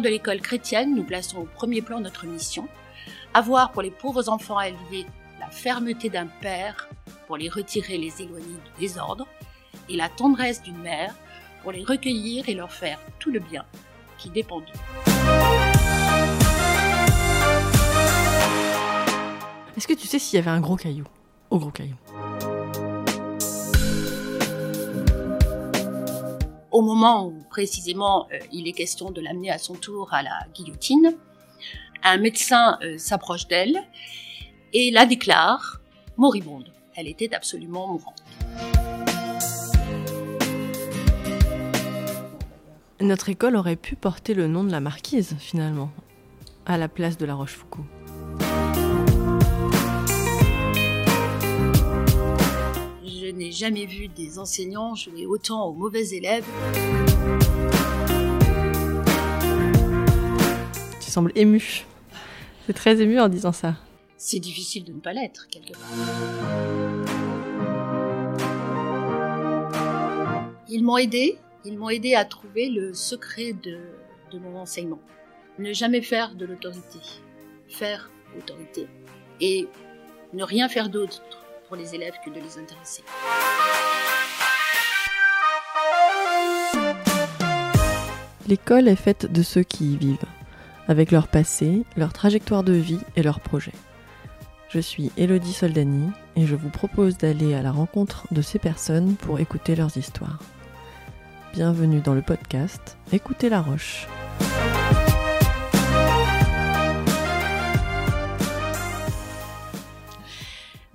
de l'école chrétienne, nous plaçons au premier plan notre mission, avoir pour les pauvres enfants à élever la fermeté d'un père pour les retirer les éloigner du désordre, et la tendresse d'une mère pour les recueillir et leur faire tout le bien qui dépend d'eux. Est-ce que tu sais s'il y avait un gros caillou Au gros caillou? Au moment où précisément euh, il est question de l'amener à son tour à la guillotine, un médecin euh, s'approche d'elle et la déclare moribonde. Elle était absolument mourante. Notre école aurait pu porter le nom de la marquise, finalement, à la place de la Rochefoucauld. N'ai jamais vu des enseignants jouer autant aux mauvais élèves. Tu sembles ému. C'est très ému en disant ça. C'est difficile de ne pas l'être, quelque part. Ils m'ont aidé, ils m'ont aidé à trouver le secret de, de mon enseignement. Ne jamais faire de l'autorité, faire l'autorité. Et ne rien faire d'autre les élèves que de les intéresser. L'école est faite de ceux qui y vivent, avec leur passé, leur trajectoire de vie et leurs projets. Je suis Elodie Soldani et je vous propose d'aller à la rencontre de ces personnes pour écouter leurs histoires. Bienvenue dans le podcast Écoutez la Roche. «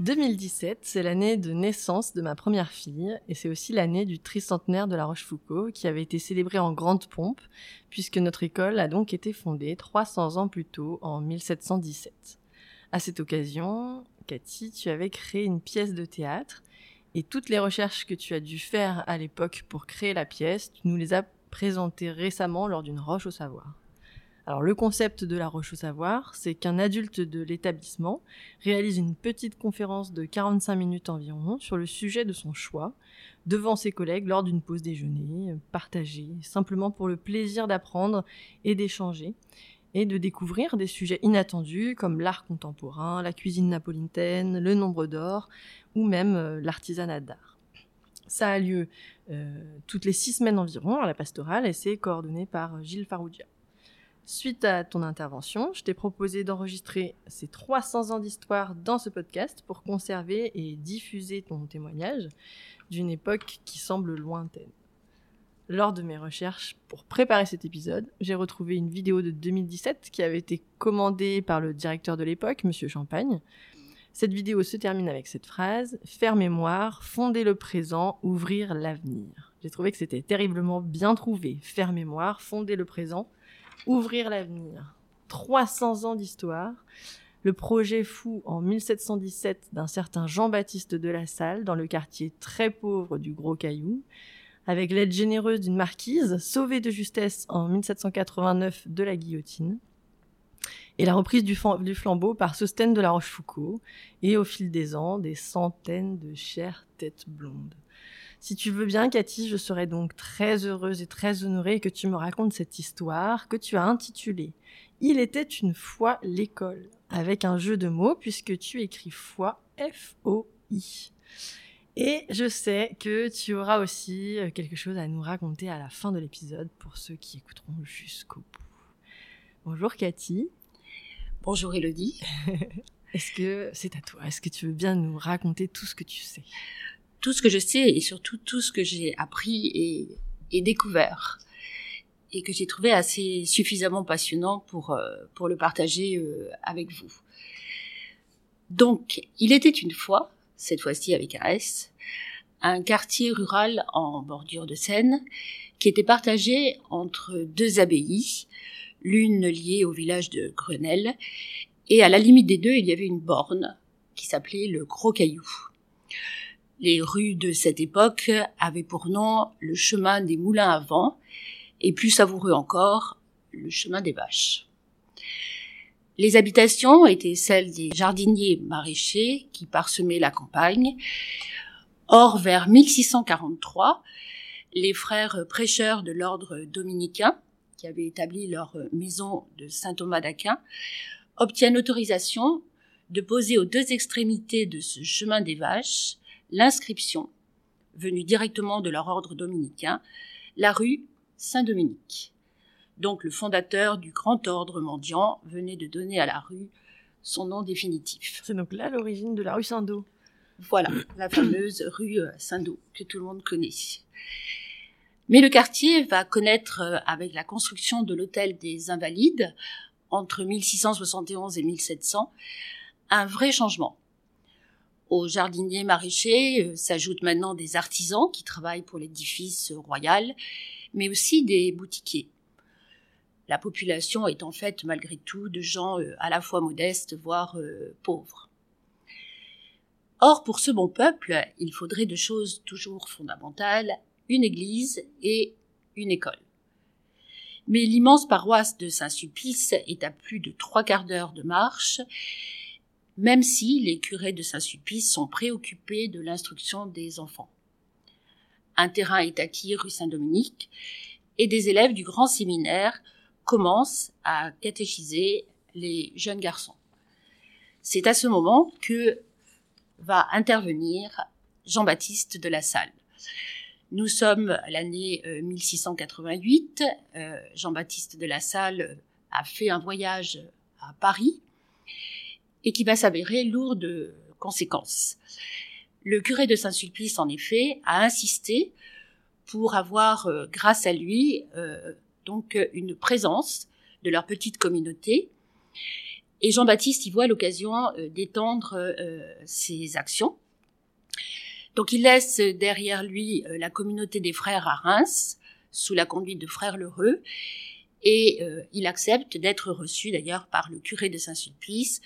2017, c'est l'année de naissance de ma première fille et c'est aussi l'année du tricentenaire de la Rochefoucauld qui avait été célébré en grande pompe puisque notre école a donc été fondée 300 ans plus tôt en 1717. À cette occasion, Cathy, tu avais créé une pièce de théâtre et toutes les recherches que tu as dû faire à l'époque pour créer la pièce, tu nous les as présentées récemment lors d'une roche au savoir. Alors le concept de la roche au savoir, c'est qu'un adulte de l'établissement réalise une petite conférence de 45 minutes environ sur le sujet de son choix devant ses collègues lors d'une pause déjeuner, partagée, simplement pour le plaisir d'apprendre et d'échanger et de découvrir des sujets inattendus comme l'art contemporain, la cuisine napolitaine, le nombre d'or ou même euh, l'artisanat d'art. Ça a lieu euh, toutes les six semaines environ à la pastorale et c'est coordonné par Gilles Faroudia. Suite à ton intervention, je t'ai proposé d'enregistrer ces 300 ans d'histoire dans ce podcast pour conserver et diffuser ton témoignage d'une époque qui semble lointaine. Lors de mes recherches pour préparer cet épisode, j'ai retrouvé une vidéo de 2017 qui avait été commandée par le directeur de l'époque, Monsieur Champagne. Cette vidéo se termine avec cette phrase Faire mémoire, fonder le présent, ouvrir l'avenir. J'ai trouvé que c'était terriblement bien trouvé. Faire mémoire, fonder le présent, Ouvrir l'avenir. 300 ans d'histoire. Le projet fou en 1717 d'un certain Jean-Baptiste de la Salle dans le quartier très pauvre du Gros Caillou, avec l'aide généreuse d'une marquise, sauvée de justesse en 1789 de la guillotine, et la reprise du, flambeau par Sostène de la Rochefoucauld, et au fil des ans, des centaines de chères têtes blondes. Si tu veux bien, Cathy, je serais donc très heureuse et très honorée que tu me racontes cette histoire que tu as intitulée Il était une fois l'école, avec un jeu de mots puisque tu écris foi F-O-I. Et je sais que tu auras aussi euh, quelque chose à nous raconter à la fin de l'épisode pour ceux qui écouteront jusqu'au bout. Bonjour Cathy. Bonjour Elodie. Est-ce que c'est à toi? Est-ce que tu veux bien nous raconter tout ce que tu sais? Tout ce que je sais et surtout tout ce que j'ai appris et, découvert et que j'ai trouvé assez suffisamment passionnant pour, euh, le partager euh, avec vous. Donc, il était une fois, cette fois-ci avec un S, un quartier rural en bordure de Seine qui était partagé entre deux abbayes, l'une liée au village de Grenelle, et à la limite des deux, il y avait une borne qui s'appelait le Gros Caillou. Les rues de cette époque avaient pour nom le chemin des moulins à vent et plus savoureux encore, le chemin des vaches. Les habitations étaient celles des jardiniers maraîchers qui parsemaient la campagne. Or, vers 1643, les frères prêcheurs de l'ordre dominicain qui avaient établi leur maison de Saint-Thomas d'Aquin, obtiennent autorisation de poser aux deux extrémités de ce chemin des vaches l'inscription, venue directement de leur ordre dominicain, la rue Saint-Dominique. Donc le fondateur du grand ordre mendiant venait de donner à la rue son nom définitif. C'est donc là l'origine de la rue Saint-Do. Voilà, la fameuse rue Saint-Do que tout le monde connaît. Mais le quartier va connaître, euh, avec la construction de l'hôtel des Invalides, entre 1671 et 1700, un vrai changement. Aux jardiniers maraîchers euh, s'ajoutent maintenant des artisans qui travaillent pour l'édifice royal, mais aussi des boutiquiers. La population est en fait malgré tout de gens euh, à la fois modestes, voire euh, pauvres. Or, pour ce bon peuple, il faudrait deux choses toujours fondamentales, une église et une école. Mais l'immense paroisse de Saint-Sulpice est à plus de trois quarts d'heure de marche, même si les curés de Saint-Sulpice sont préoccupés de l'instruction des enfants. Un terrain est acquis rue Saint-Dominique et des élèves du grand séminaire commencent à catéchiser les jeunes garçons. C'est à ce moment que va intervenir Jean-Baptiste de la Salle. Nous sommes l'année 1688. Euh, euh, Jean-Baptiste de la Salle a fait un voyage à Paris et qui va s'avérer lourd de conséquences. Le curé de Saint-Sulpice, en effet, a insisté pour avoir, euh, grâce à lui, donc une présence de leur petite communauté. Et Jean-Baptiste y voit l'occasion d'étendre ses actions donc il laisse derrière lui euh, la communauté des frères à Reims, sous la conduite de frère Lheureux, et euh, il accepte d'être reçu d'ailleurs par le curé de Saint-Sulpice,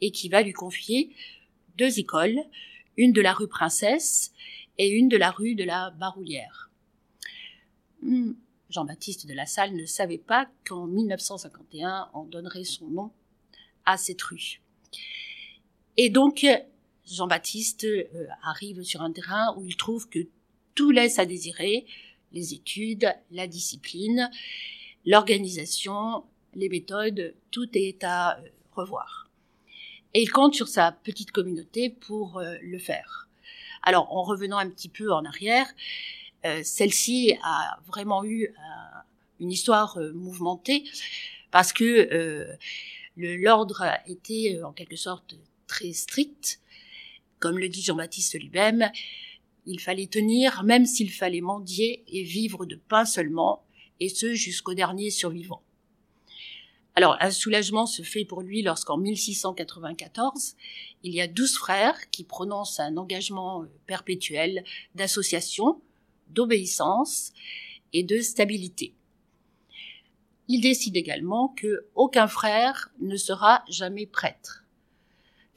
et qui va lui confier deux écoles, une de la rue Princesse et une de la rue de la Baroulière. Hmm, Jean-Baptiste de la Salle ne savait pas qu'en 1951 on donnerait son nom à cette rue. Et donc Jean-Baptiste euh, arrive sur un terrain où il trouve que tout laisse à désirer, les études, la discipline, l'organisation, les méthodes, tout est à euh, revoir. Et il compte sur sa petite communauté pour euh, le faire. Alors, en revenant un petit peu en arrière, celle-ci a vraiment eu une histoire mouvementée parce que l'ordre était en quelque sorte très strict comme le dit Jean-Baptiste lui-même, il fallait tenir même s'il fallait mendier et vivre de pain seulement, et ce jusqu'au dernier survivant. Alors, un soulagement se fait pour lui lorsqu'en 1694, il y a douze frères qui prononcent un engagement perpétuel d'association, d'obéissance et de stabilité. Il décide également que aucun frère ne sera jamais prêtre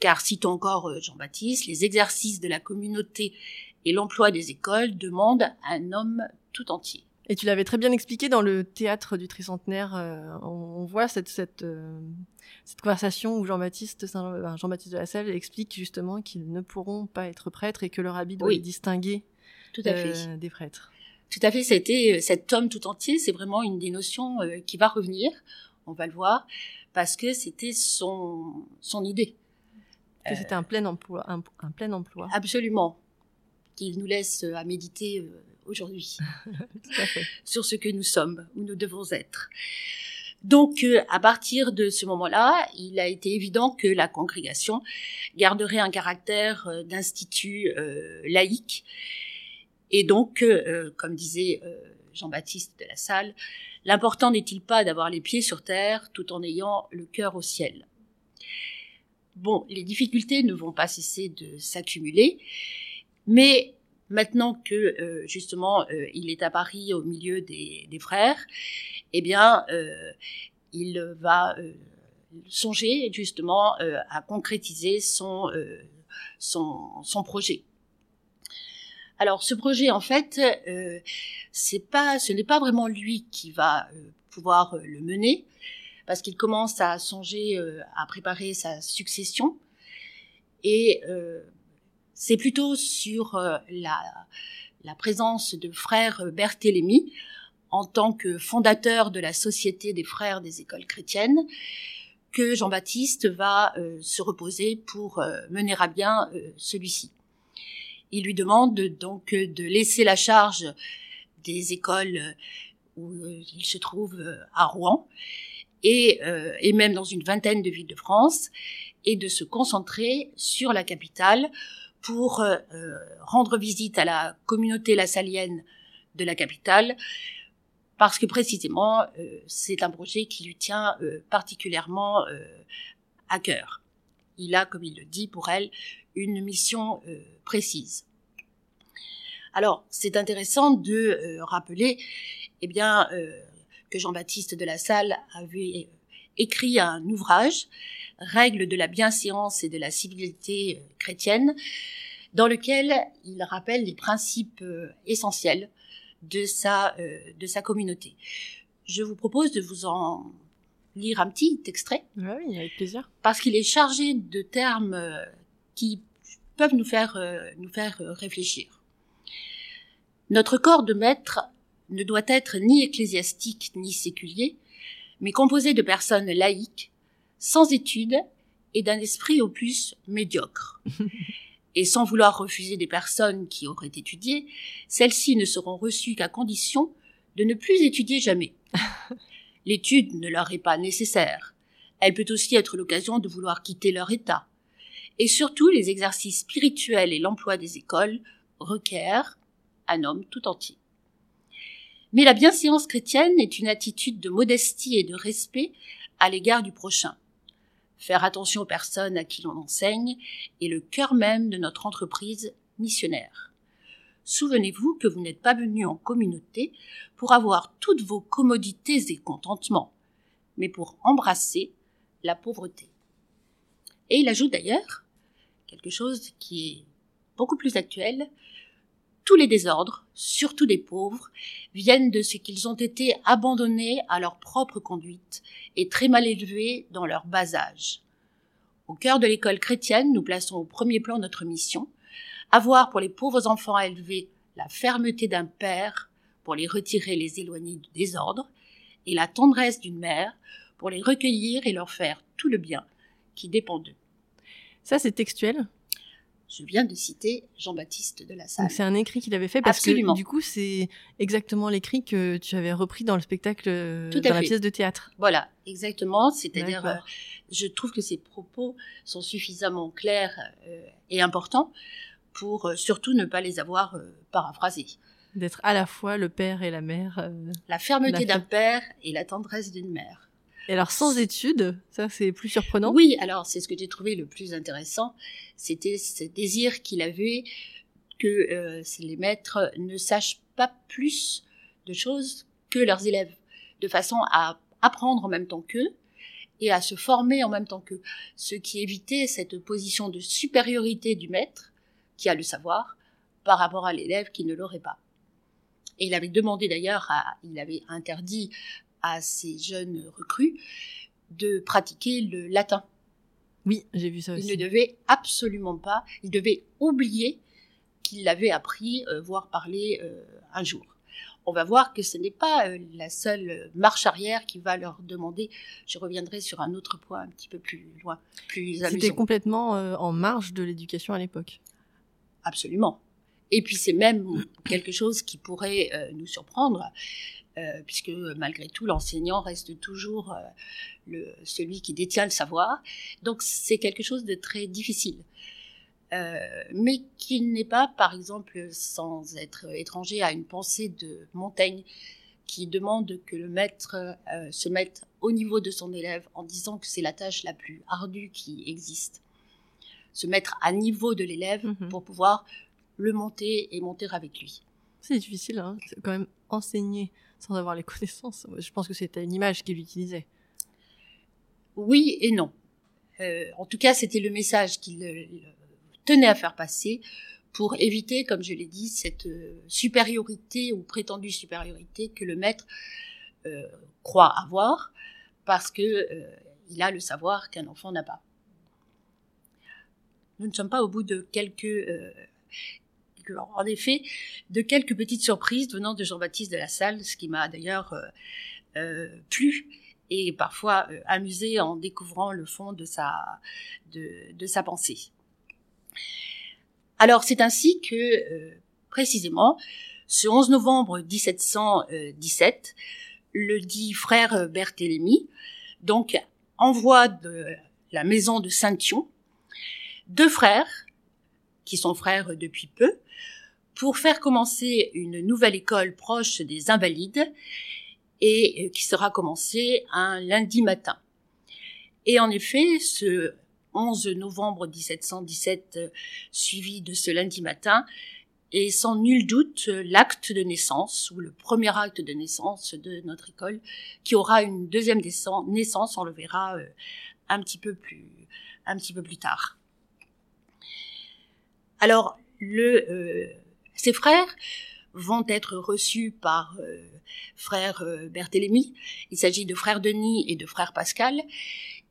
car cite encore euh, Jean-Baptiste, les exercices de la communauté et l'emploi des écoles demandent un homme tout entier. Et tu l'avais très bien expliqué dans le théâtre du tricentenaire. Euh, on, voit cette, cette, euh, cette conversation où Jean-Baptiste Jean, baptiste de la Salle explique justement qu'ils ne pourront pas être prêtres et que leur habit doit les distinguer tout à fait. des prêtres. Tout à fait, c'était cet homme tout entier, c'est vraiment une des notions qui va revenir, on va le voir, parce que c'était son, son idée. Que c'était un plein emploi, un, plein emploi. Absolument. Qui nous laisse euh, à méditer euh, aujourd'hui sur ce que nous sommes, où nous devons être. Donc, euh, à partir de ce moment-là, il a été évident que la congrégation garderait un caractère d'institut laïque. Et donc, comme disait Jean-Baptiste de la Salle, l'important n'est-il pas d'avoir les pieds sur terre tout en ayant le cœur au ciel? Bon, les difficultés ne vont pas cesser de s'accumuler, mais maintenant que euh, justement euh, il est à Paris au milieu des, frères, eh bien, euh, il va songer justement à concrétiser son, son, son projet. Alors ce projet, en fait, pas, ce n'est pas vraiment lui qui va pouvoir le mener, parce qu'il commence à songer à préparer sa succession. Et c'est plutôt sur euh, la, présence de frère Berthélemy en tant que fondateur de la Société des frères des écoles chrétiennes que Jean-Baptiste va euh, se reposer pour euh, mener à bien euh, celui-ci. Il lui demande donc de laisser la charge des écoles où il se trouve à Rouen et, et même dans une vingtaine de villes de France et de se concentrer sur la capitale pour rendre visite à la communauté lassalienne de la capitale, parce que précisément, euh, c'est un projet qui lui tient euh, particulièrement euh, à cœur. Il a, comme il le dit pour elle, une mission précise. Alors, c'est intéressant de rappeler, eh bien, que Jean-Baptiste de la Salle avait écrit un ouvrage, Règles de la bienséance et de la civilité chrétienne, dans lequel il rappelle les principes essentiels de sa, euh, de sa communauté. Je vous propose de vous en lire un petit extrait. Oui, avec plaisir. Parce qu'il est chargé de termes euh, qui peuvent nous faire, euh, nous faire réfléchir. Notre corps de maître ne doit être ni ecclésiastique ni séculier, mais composé de personnes laïques, sans études et d'un esprit au plus médiocre. et sans vouloir refuser des personnes qui auraient étudié, celles-ci ne seront reçues qu'à condition de ne plus étudier jamais. L'étude ne leur est pas nécessaire. Elle peut aussi être l'occasion de vouloir quitter leur état. Et surtout, les exercices spirituels et l'emploi des écoles requièrent un homme tout entier. Mais la bienséance chrétienne est une attitude de modestie et de respect à l'égard du prochain. Faire attention aux personnes à qui l'on enseigne est le cœur même de notre entreprise missionnaire. Souvenez-vous que vous n'êtes pas venu en communauté pour avoir toutes vos commodités et contentements, mais pour embrasser la pauvreté. Et il ajoute d'ailleurs quelque chose qui est beaucoup plus actuel, tous les désordres, surtout des pauvres, viennent de ce qu'ils ont été abandonnés à leur propre conduite et très mal élevés dans leur bas âge. Au cœur de l'école chrétienne, nous plaçons au premier plan notre mission, avoir pour les pauvres enfants à élever la fermeté d'un père pour les retirer et les éloigner du désordre, et la tendresse d'une mère pour les recueillir et leur faire tout le bien qui dépend d'eux. Ça, c'est textuel je viens de citer Jean-Baptiste de la Salle. C'est un écrit qu'il avait fait parce que du coup c'est exactement l'écrit que tu avais repris dans le spectacle, Tout dans la pièce de théâtre. Voilà, exactement. C'est-à-dire, euh, je trouve que ces propos sont suffisamment clairs euh, et importants pour euh, surtout ne pas les avoir paraphrasés. D'être à la fois le père et la mère. la fermeté d'un père et la tendresse d'une mère. Et alors sans études, ça c'est plus surprenant. Oui, alors c'est ce que j'ai trouvé le plus intéressant, c'était ce désir qu'il avait que euh, les maîtres ne sachent pas plus de choses que leurs élèves, de façon à apprendre en même temps qu'eux et à se former en même temps qu'eux, ce qui évitait cette position de supériorité du maître, qui a le savoir, par rapport à l'élève qui ne l'aurait pas. Et il avait demandé d'ailleurs, il avait interdit à ces jeunes recrues de pratiquer le latin. Oui, j'ai vu ça aussi. Il ne devait absolument pas, il devait oublier qu'il l'avait appris, euh, voire parlé euh, un jour. On va voir que ce n'est pas euh, la seule marche arrière qui va leur demander. Je reviendrai sur un autre point un petit peu plus loin, plus C'était complètement en marge de l'éducation à l'époque. Absolument. Et puis c'est même quelque chose qui pourrait nous surprendre. Euh, puisque malgré tout l'enseignant reste toujours euh, le, celui qui détient le savoir. Donc c'est quelque chose de très difficile. Euh, mais qui n'est pas, par exemple, sans être étranger à une pensée de Montaigne, qui demande que le maître se mette au niveau de son élève en disant que c'est la tâche la plus ardue qui existe. Se mettre à niveau de l'élève mhm. pour pouvoir le monter et monter avec lui. C'est difficile, hein c'est quand même enseigner sans avoir les connaissances. Je pense que c'était une image qu'il utilisait. Oui et non. Euh, en tout cas, c'était le message qu'il euh, tenait à faire passer pour éviter, comme je l'ai dit, cette euh, supériorité ou prétendue supériorité que le maître croit avoir parce que il a le savoir qu'un enfant n'a pas. Nous ne sommes pas au bout de quelques en effet, de quelques petites surprises venant de Jean-Baptiste de la Salle, ce qui m'a d'ailleurs euh, euh, plu et parfois euh, amusé en découvrant le fond de sa, pensée. Alors c'est ainsi que, précisément, ce 11 novembre 1717, le dit frère Berthélemy, donc envoie de la maison de Saint-Thion deux frères, qui sont frères depuis peu, pour faire commencer une nouvelle école proche des Invalides et qui sera commencée un lundi matin. Et en effet, ce 11 novembre 1717, suivi de ce lundi matin, est sans nul doute l'acte de naissance, ou le premier acte de naissance de notre école, qui aura une deuxième naissance, on le verra euh, un petit peu plus, un petit peu plus tard. Alors, le, euh, ses frères vont être reçus par euh, frère euh, Berthélemy. Il s'agit de frère Denis et de frère Pascal.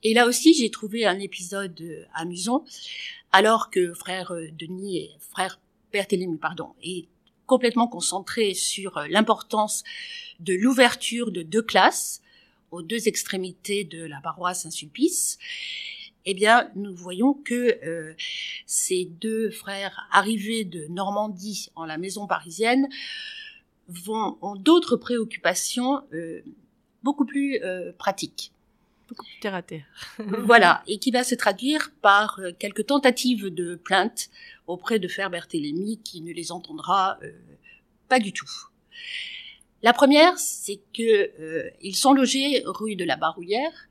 Et là aussi, j'ai trouvé un épisode amusant, alors que frère Denis et frère Berthélemy, pardon, est complètement concentré sur l'importance de l'ouverture de deux classes aux deux extrémités de la paroisse Saint-Sulpice eh bien, nous voyons que euh, ces deux frères arrivés de Normandie en la maison parisienne vont ont d'autres préoccupations euh, beaucoup plus euh, pratiques. Beaucoup plus terre à terre. voilà, et qui va se traduire par euh, quelques tentatives de plainte auprès de Frère Berthélemy qui ne les entendra euh, pas du tout. La première, c'est que euh, ils sont logés rue de la Barouillère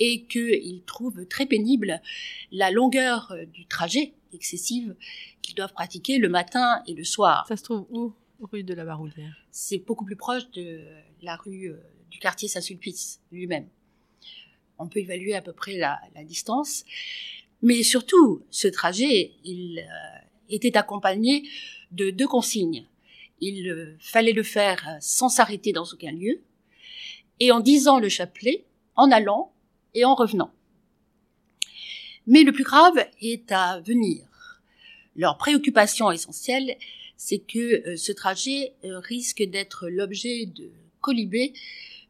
et qu'ils trouvent très pénible la longueur euh, du trajet excessive qu'ils doivent pratiquer le matin et le soir. Ça se trouve où? Rue de la Baroulière. C'est beaucoup plus proche de la rue euh, du quartier Saint-Sulpice lui-même. On peut évaluer à peu près la, la distance. Mais surtout, ce trajet, il euh, était accompagné de deux consignes. Il euh, fallait le faire sans s'arrêter dans aucun lieu, et en disant le chapelet, en allant et en revenant. Mais le plus grave est à venir. Leur préoccupation essentielle, c'est que euh, ce trajet euh, risque d'être l'objet de colibés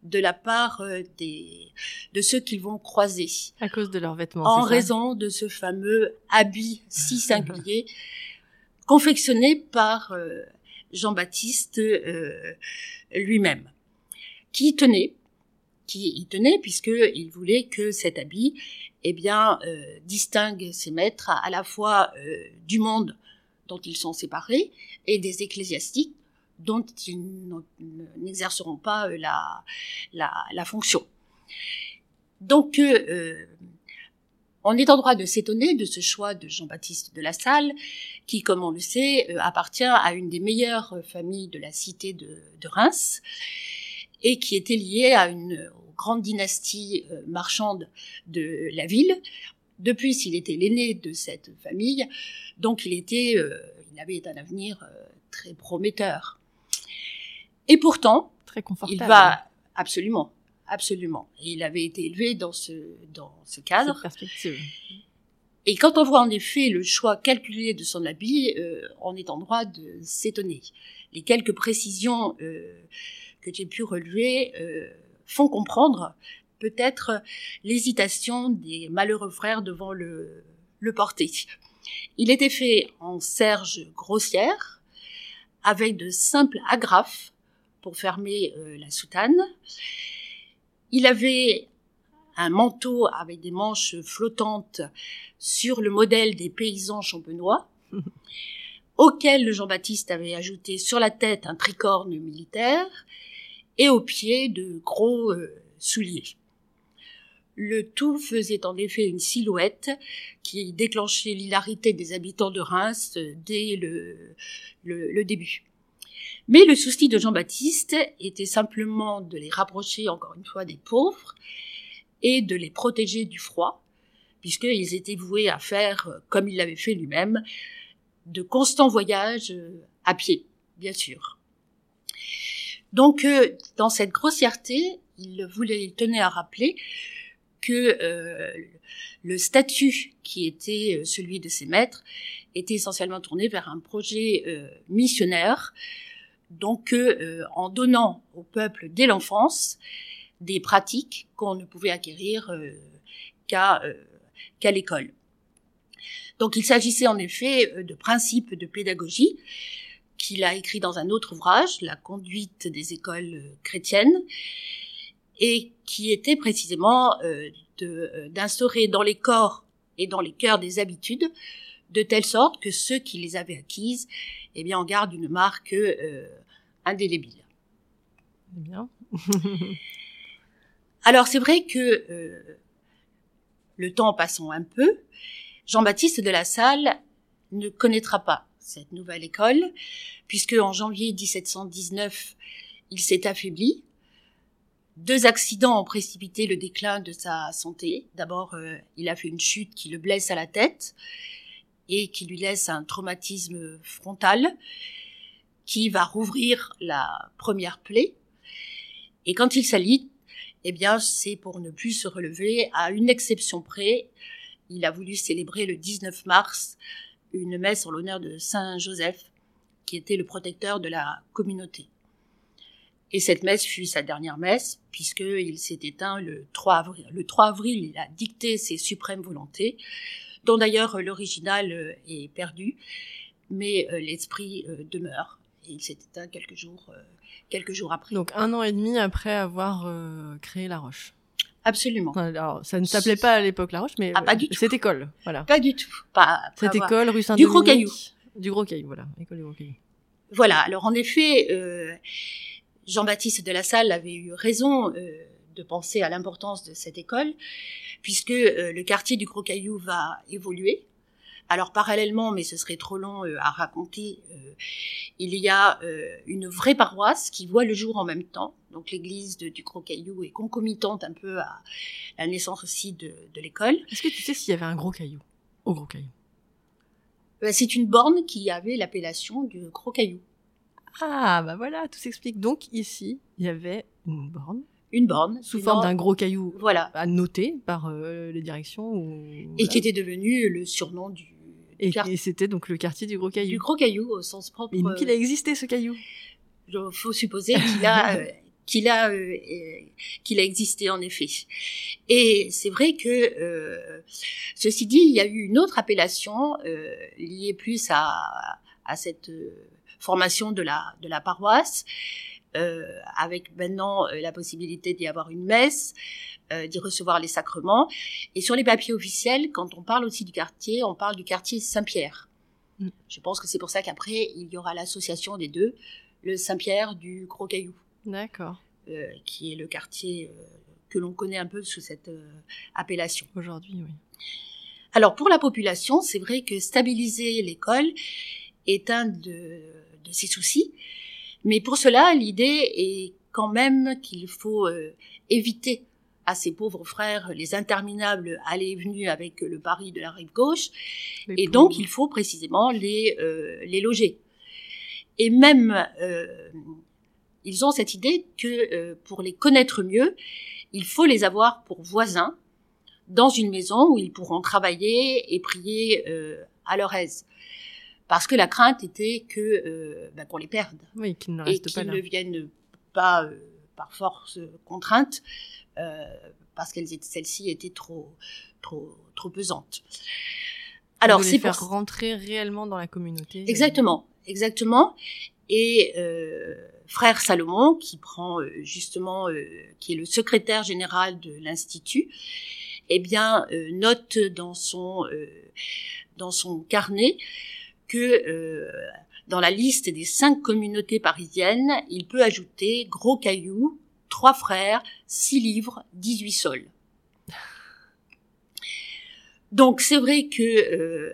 de la part euh, des, de ceux qu'ils vont croiser. À cause de leurs vêtements. En raison de ce fameux habit si singulier, confectionné par Jean-Baptiste lui-même, qui tenait, qui y tenait puisque il voulait que cet habit, eh bien, euh, distingue ses maîtres à, la fois euh, du monde dont ils sont séparés et des ecclésiastiques dont ils n'exerceront pas euh, la, fonction. Donc, on est en droit de s'étonner de ce choix de Jean-Baptiste de la Salle, qui, comme on le sait, appartient à une des meilleures familles de la cité de Reims, et qui était liée à une grande dynastie euh, marchande de la ville. Depuis, s'il était l'aîné de cette famille, donc il était, euh, il avait un avenir euh, très prometteur. Et pourtant, Très confortable. il va absolument, absolument. Et il avait été élevé dans ce dans ce cadre. Cette perspective. Et quand on voit en effet le choix calculé de son habit, euh, on est en droit de s'étonner. Les quelques précisions euh, que j'ai pu relever euh, font comprendre peut-être l'hésitation des malheureux frères devant le, le porter. Il était fait en serge grossière, avec de simples agrafes pour fermer euh, la soutane. Il avait un manteau avec des manches flottantes sur le modèle des paysans champenois, auquel Jean-Baptiste avait ajouté sur la tête un tricorne militaire et aux pieds de gros euh, souliers. Le tout faisait en effet une silhouette qui déclenchait l'hilarité des habitants de Reims euh, dès le, le, début. Mais le souci de Jean-Baptiste était simplement de les rapprocher encore une fois des pauvres et de les protéger du froid, puisqu'ils étaient voués à faire, euh, comme il l'avait fait lui-même, de constants voyages à pied, bien sûr. Donc, euh, dans cette grossièreté, il voulait, il tenait à rappeler que euh, le statut qui était celui de ses maîtres était essentiellement tourné vers un projet missionnaire, donc en donnant au peuple dès l'enfance des pratiques qu'on ne pouvait acquérir qu'à l'école. Donc il s'agissait en effet euh, de principes de pédagogie qu'il a écrit dans un autre ouvrage, La conduite des écoles euh, chrétiennes, et qui était précisément euh, d'instaurer dans les corps et dans les cœurs des habitudes, de telle sorte que ceux qui les avaient acquises, eh bien, en gardent une marque indélébile. Bien. Alors c'est vrai que le temps passant un peu, Jean-Baptiste de la Salle ne connaîtra pas cette nouvelle école, puisque en janvier 1719, il s'est affaibli. Deux accidents ont précipité le déclin de sa santé. D'abord, euh, il a fait une chute qui le blesse à la tête et qui lui laisse un traumatisme frontal qui va rouvrir la première plaie. Et quand il s'allie, eh bien, c'est pour ne plus se relever à une exception près il a voulu célébrer le 19 mars une messe en l'honneur de Saint Joseph, qui était le protecteur de la communauté. Et cette messe fut sa dernière messe, puisqu'il s'est éteint le 3 avril. Le 3 avril, il a dicté ses suprêmes volontés, dont d'ailleurs l'original euh, est perdu, mais euh, l'esprit euh, demeure. Il s'est éteint quelques jours, quelques jours après. Donc un an et demi après avoir créé La Roche. Absolument. Alors, ça ne s'appelait pas à l'époque La Roche, mais ah, pas du tout. cette école, voilà. Pas du tout. Pas, cette école rue Saint-Dominique. Du Gros Caillou. Du Gros Caillou, voilà. École du Gros Caillou. Voilà. Alors, en effet, euh, Jean-Baptiste de la Salle avait eu raison euh, de penser à l'importance de cette école, puisque euh, le quartier du Gros Caillou va évoluer. Alors parallèlement, mais ce serait trop long euh, à raconter, euh, il y a euh, une vraie paroisse qui voit le jour en même temps. Donc l'église du Gros-Caillou est concomitante un peu à la naissance aussi de, l'école. Est-ce que tu sais s'il y avait un Gros Caillou? Au Gros Caillou C'est une borne qui avait l'appellation du Gros Caillou. Ah, bah voilà, tout s'explique. Donc ici, il y avait une borne une borne sous forme d'un gros caillou voilà à noter par les directions ou... et qui était devenu le surnom du, et, c'était donc le quartier du Gros Caillou. Du Gros Caillou au sens propre. Mais qu'il a existé ce caillou. Il faut supposer qu'il a euh, qu'il a euh, qu'il a existé en effet. Et c'est vrai que euh, ceci dit, il y a eu une autre appellation liée plus à à cette formation de la de la paroisse. Avec maintenant la possibilité d'y avoir une messe, euh, d'y recevoir les sacrements. Et sur les papiers officiels, quand on parle aussi du quartier, on parle du quartier Saint-Pierre. Mm. Je pense que c'est pour ça qu'après, il y aura l'association des deux, le Saint-Pierre du Gros Caillou. D'accord. Euh, qui est le quartier euh, que l'on connaît un peu sous cette appellation. Aujourd'hui, oui. Alors pour la population, c'est vrai que stabiliser l'école est un de, de ses soucis, mais pour cela, l'idée est quand même qu'il faut éviter à ses pauvres frères les interminables allées et venues avec le Paris de la rive gauche. et donc, il faut précisément les, euh, les loger. Et même, euh, ils ont cette idée que euh, pour les connaître mieux, il faut les avoir pour voisins dans une maison où ils pourront travailler et prier à leur aise. Parce que la crainte était que ben, qu'on les perde. Oui, qu'ils ne et qu'ils ne viennent pas par force contrainte euh, parce qu'elles celles-ci étaient trop, trop, trop pesantes. Alors, c'est faire rentrer réellement dans la communauté. Exactement, exactement. Et euh, frère Salomon, qui prend euh, justement, euh, qui est le secrétaire général de l'institut, eh bien euh, note dans son dans son carnet que dans la liste des cinq communautés parisiennes, il peut ajouter Gros Caillou, trois frères, six livres, dix-huit sols. Donc c'est vrai que euh,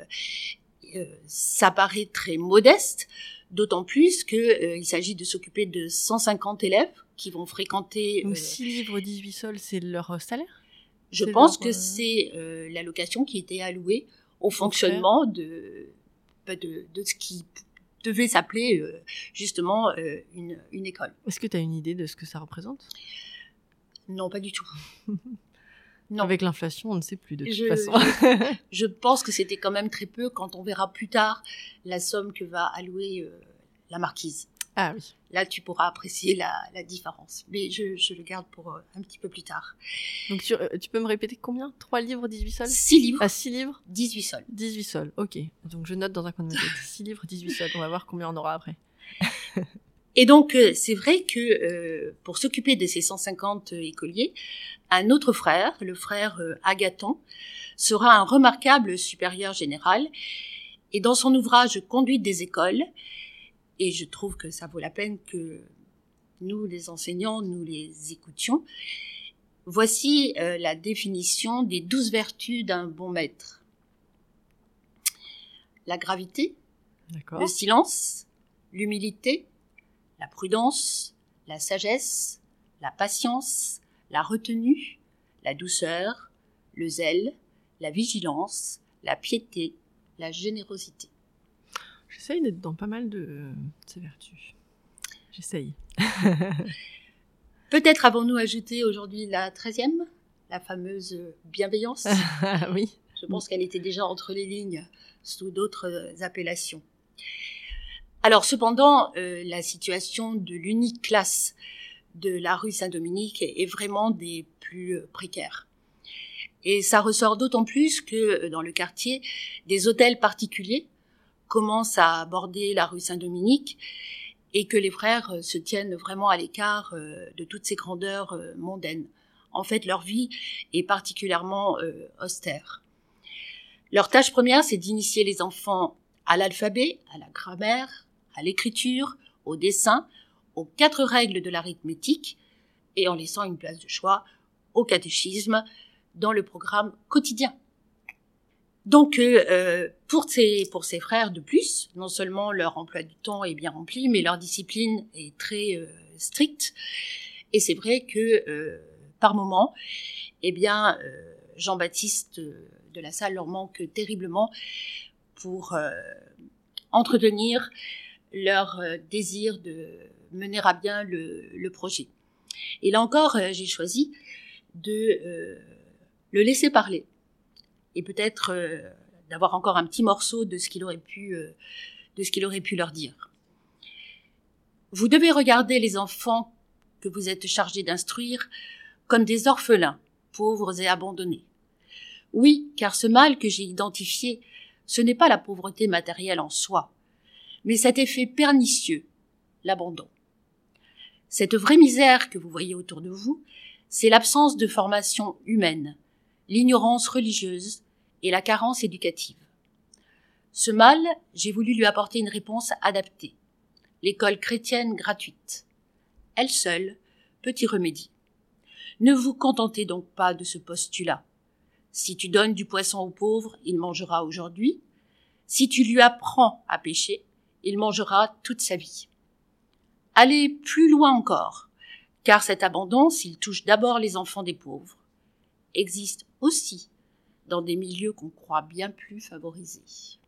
euh, ça paraît très modeste, d'autant plus qu'il euh, s'agit de s'occuper de 150 élèves qui vont fréquenter. Donc 6 livres, 18 sols, c'est leur salaire? Je pense que c'est l'allocation qui était allouée au fonctionnement de, de, de ce qui devait s'appeler euh, justement euh, une, une, école. Est-ce que tu as une idée de ce que ça représente? Non, pas du tout. Non. Avec l'inflation, on ne sait plus de toute je, façon. Je, je, pense que c'était quand même très peu quand on verra plus tard la somme que va allouer euh, la marquise. Ah oui. Là, tu pourras apprécier la, la différence. Mais je, je, le garde pour euh, un petit peu plus tard. Donc, tu, euh, tu peux me répéter combien? 3 livres, 18 sols? 6 livres. Ah, 6 livres? 18 sols. 18 sols, ok. Donc, je note dans un coin de ma tête. 6 livres, 18 sols. On va voir combien on aura après. Et donc, euh, c'est vrai que euh, pour s'occuper de ces 150 écoliers, un autre frère, le frère Agathon, sera un remarquable supérieur général. Et dans son ouvrage Conduite des écoles, et je trouve que ça vaut la peine que nous, les enseignants, nous les écoutions, voici la définition des douze vertus d'un bon maître. La gravité, le silence, l'humilité, la prudence, la sagesse, la patience, la retenue, la douceur, le zèle, la vigilance, la piété, la générosité. J'essaye d'être dans pas mal de ces vertus. J'essaye. Peut-être avons-nous ajouté aujourd'hui la treizième, la fameuse bienveillance. oui. Je pense qu'elle était déjà entre les lignes sous d'autres appellations. Alors cependant, euh, la situation de l'unique classe de la rue Saint-Dominique est vraiment des plus précaires. Et ça ressort d'autant plus que euh, dans le quartier, des hôtels particuliers commencent à aborder la rue Saint-Dominique et que les frères se tiennent vraiment à l'écart de toutes ces grandeurs mondaines. En fait, leur vie est particulièrement austère. Leur tâche première, c'est d'initier les enfants à l'alphabet, à la grammaire, à l'écriture, au dessin, aux quatre règles de l'arithmétique, et en laissant une place de choix au catéchisme dans le programme quotidien. Donc euh, euh, pour ces frères de plus, non seulement leur emploi du temps est bien rempli, mais leur discipline est très euh, stricte. Et c'est vrai que par moment, eh bien Jean-Baptiste de la Salle leur manque terriblement pour entretenir leur euh, désir de mener à bien le, projet. Et là encore, euh, j'ai choisi de euh, le laisser parler et peut-être d'avoir encore un petit morceau de ce qu'il aurait pu de ce qu'il aurait pu leur dire. Vous devez regarder les enfants que vous êtes chargés d'instruire comme des orphelins, pauvres et abandonnés. Oui, car ce mal que j'ai identifié, ce n'est pas la pauvreté matérielle en soi, mais cet effet pernicieux, l'abandon. Cette vraie misère que vous voyez autour de vous, c'est l'absence de formation humaine, l'ignorance religieuse et la carence éducative. Ce mal, j'ai voulu lui apporter une réponse adaptée. L'école chrétienne gratuite. Elle seule peut y remédier. Ne vous contentez donc pas de ce postulat. Si tu donnes du poisson aux pauvres, il mangera aujourd'hui. Si tu lui apprends à pêcher, il mangera toute sa vie. Allez plus loin encore, car cet abandon, s'il touche d'abord les enfants des pauvres, existe aussi dans des milieux qu'on croit bien plus favorisés.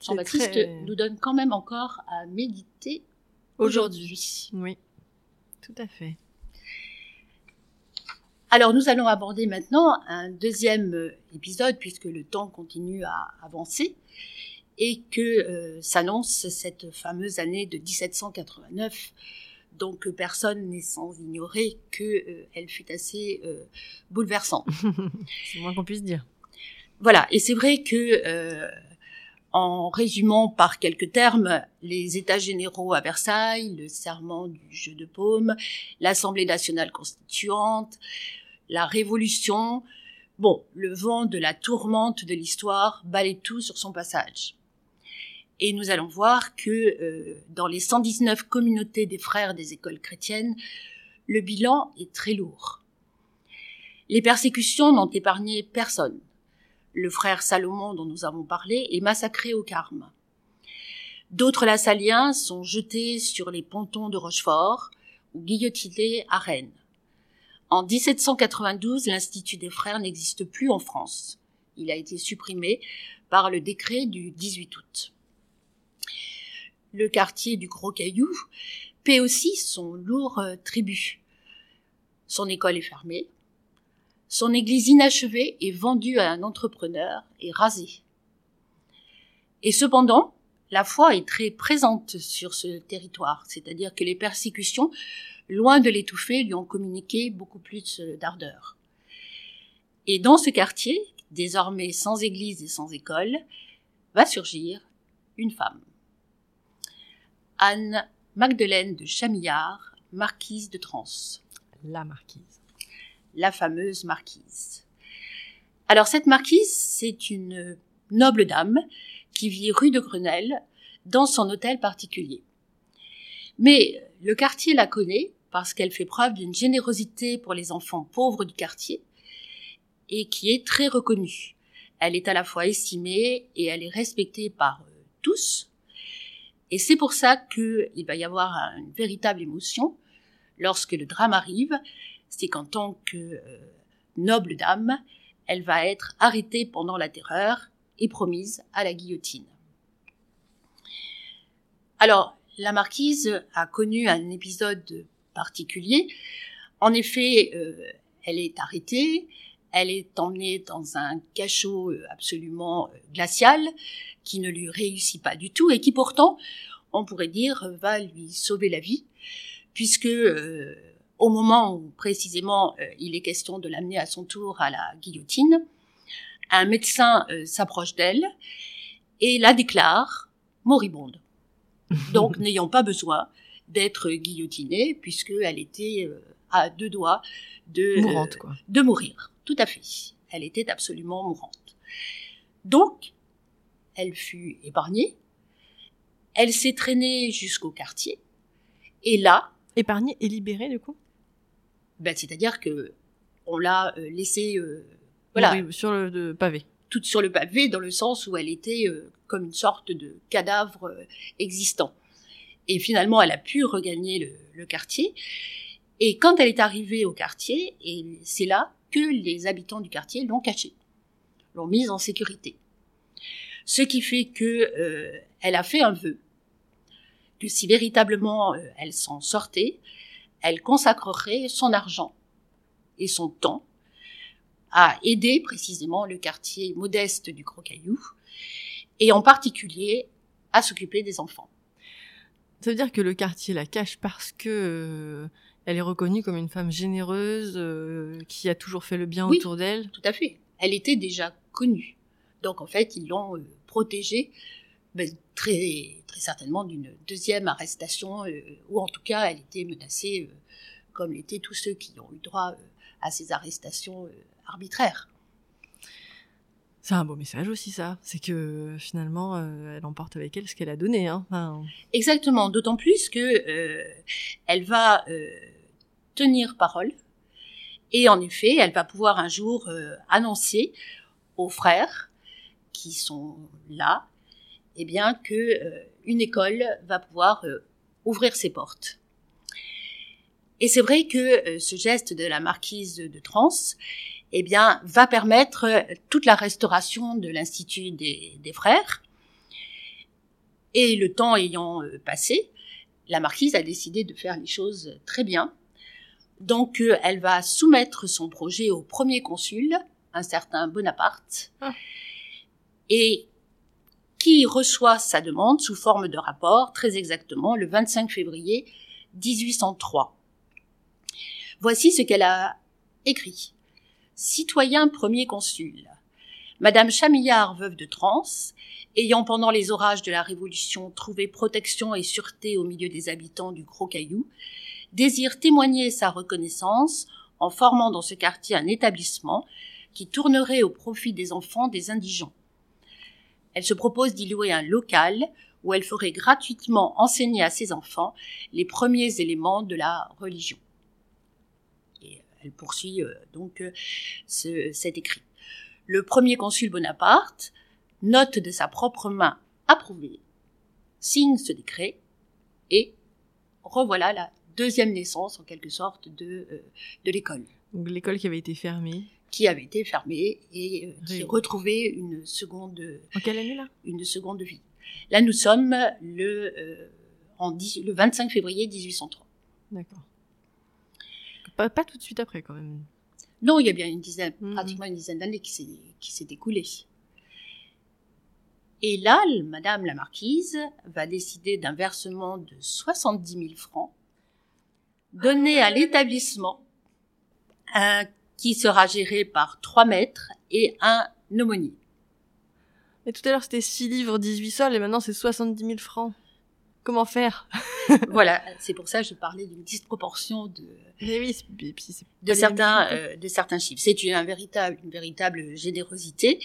Jean-Baptiste nous donne quand même encore à méditer aujourd'hui. Oui, tout à fait. Alors nous allons aborder maintenant un deuxième euh, épisode puisque le temps continue à avancer et que euh, s'annonce cette fameuse année de 1789 donc personne n'est sans ignorer que euh, elle fut assez euh, bouleversante. c'est moins qu'on puisse dire. Voilà, et c'est vrai que en résumant par quelques termes, les États généraux à Versailles, le serment du jeu de paume, l'Assemblée nationale constituante, la Révolution, bon, le vent de la tourmente de l'histoire balaye tout sur son passage. Et nous allons voir que euh, dans les 119 communautés des frères des écoles chrétiennes, le bilan est très lourd. Les persécutions n'ont épargné personne. Le frère Salomon dont nous avons parlé est massacré au Carme. D'autres Lassaliens sont jetés sur les pontons de Rochefort ou guillotinés à Rennes. En 1792, l'Institut des frères n'existe plus en France. Il a été supprimé par le décret du 18 août le quartier du Gros Caillou, paie aussi son lourd euh, tribut. Son école est fermée. Son église inachevée est vendue à un entrepreneur et rasée. Et cependant, la foi est très présente sur ce territoire, c'est-à-dire que les persécutions, loin de l'étouffer, lui ont communiqué beaucoup plus d'ardeur. Et dans ce quartier, désormais sans église et sans école, va surgir une femme. Anne Magdeleine de Chamillard, marquise de Trans. La marquise. La fameuse marquise. Alors cette marquise, c'est une noble dame qui vit rue de Grenelle dans son hôtel particulier. Mais le quartier la connaît parce qu'elle fait preuve d'une générosité pour les enfants pauvres du quartier et qui est très reconnue. Elle est à la fois estimée et elle est respectée par euh, tous. Et c'est pour ça qu'il va y avoir une véritable émotion lorsque le drame arrive. C'est qu'en tant que euh, noble dame, elle va être arrêtée pendant la terreur et promise à la guillotine. Alors, la marquise a connu un épisode particulier. En effet, euh, elle est arrêtée, elle est emmenée dans un cachot euh, absolument glacial qui ne lui réussit pas du tout et qui pourtant, on pourrait dire, va lui sauver la vie, puisque euh, au moment où précisément il est question de l'amener à son tour à la guillotine, un médecin s'approche d'elle et la déclare moribonde. Donc n'ayant pas besoin d'être guillotinée puisqu'elle était à deux doigts de, de mourir. Tout à fait. Elle était absolument mourante. Donc, elle fut épargnée. Elle s'est traînée jusqu'au quartier. Et là. Épargnée et libérée, du coup? Ben, c'est-à-dire que on l'a euh, laissée, euh, voilà. sur le pavé. Toute sur le pavé, dans le sens où elle était euh, comme une sorte de cadavre existant. Et finalement, elle a pu regagner le quartier. Et quand elle est arrivée au quartier, et c'est là que les habitants du quartier l'ont cachée, l'ont mise en sécurité. Ce qui fait que euh, elle a fait un vœu que si véritablement euh, elle s'en sortait, elle consacrerait son argent et son temps à aider précisément le quartier modeste du Gros Caillou et en particulier à s'occuper des enfants. Ça veut dire que le quartier la cache parce que euh, elle est reconnue comme une femme généreuse euh, qui a toujours fait le bien autour d'elle? Tout à fait. Elle était déjà connue. Donc en fait, ils l'ont euh, protégée ben, très très certainement d'une deuxième arrestation euh, ou en tout cas, elle était menacée comme l'étaient tous ceux qui ont eu droit à ces arrestations arbitraires. C'est un beau message aussi, ça. C'est que finalement, elle emporte avec elle ce qu'elle a donné. Hein. Exactement. D'autant plus que elle va tenir parole. Et en effet, elle va pouvoir un jour euh, annoncer aux frères qui sont là, eh bien que euh, une école va pouvoir euh, ouvrir ses portes. Et c'est vrai que ce geste de la marquise de Trans, eh bien, va permettre toute la restauration de l'institut des, frères. Et le temps ayant passé, la marquise a décidé de faire les choses très bien donc, euh, elle va soumettre son projet au premier consul, un certain Bonaparte, ah. Et qui reçoit sa demande sous forme de rapport, très exactement le 25 février 1803. Voici ce qu'elle a écrit. Citoyen premier consul, Madame Chamillard, veuve de Trans, ayant pendant les orages de la Révolution trouvé protection et sûreté au milieu des habitants du Gros Caillou, désire témoigner sa reconnaissance en formant dans ce quartier un établissement qui tournerait au profit des enfants des indigents. Elle se propose d'y louer un local où elle ferait gratuitement enseigner à ses enfants les premiers éléments de la religion. Et elle poursuit euh, donc euh, cet écrit. Le premier consul Bonaparte note de sa propre main approuvée, signe ce décret et revoilà la deuxième naissance, en quelque sorte, de, euh, de l'école. Donc l'école qui avait été fermée Qui avait été fermée et euh, qui retrouvait une seconde... En quelle année là? Une seconde vie. Là, nous sommes le, euh, en le 25 février 1803. D'accord. pas, pas tout de suite après quand même. Non, il y a bien une dizaine, Mhm. pratiquement une dizaine d'années qui s'est qui s'est écoulée. Et là, Madame la Marquise va décider d'un versement de 70 000 francs donné à l'établissement un- qui sera géré par trois maîtres et un aumônier. Mais tout à l'heure c'était 6 livres 18 sols et maintenant c'est 70 000 francs. Comment faire? Voilà, c'est pour ça que je parlais d'une disproportion de, oui, de certains, euh, de certains chiffres. C'est une, un véritable, une véritable générosité.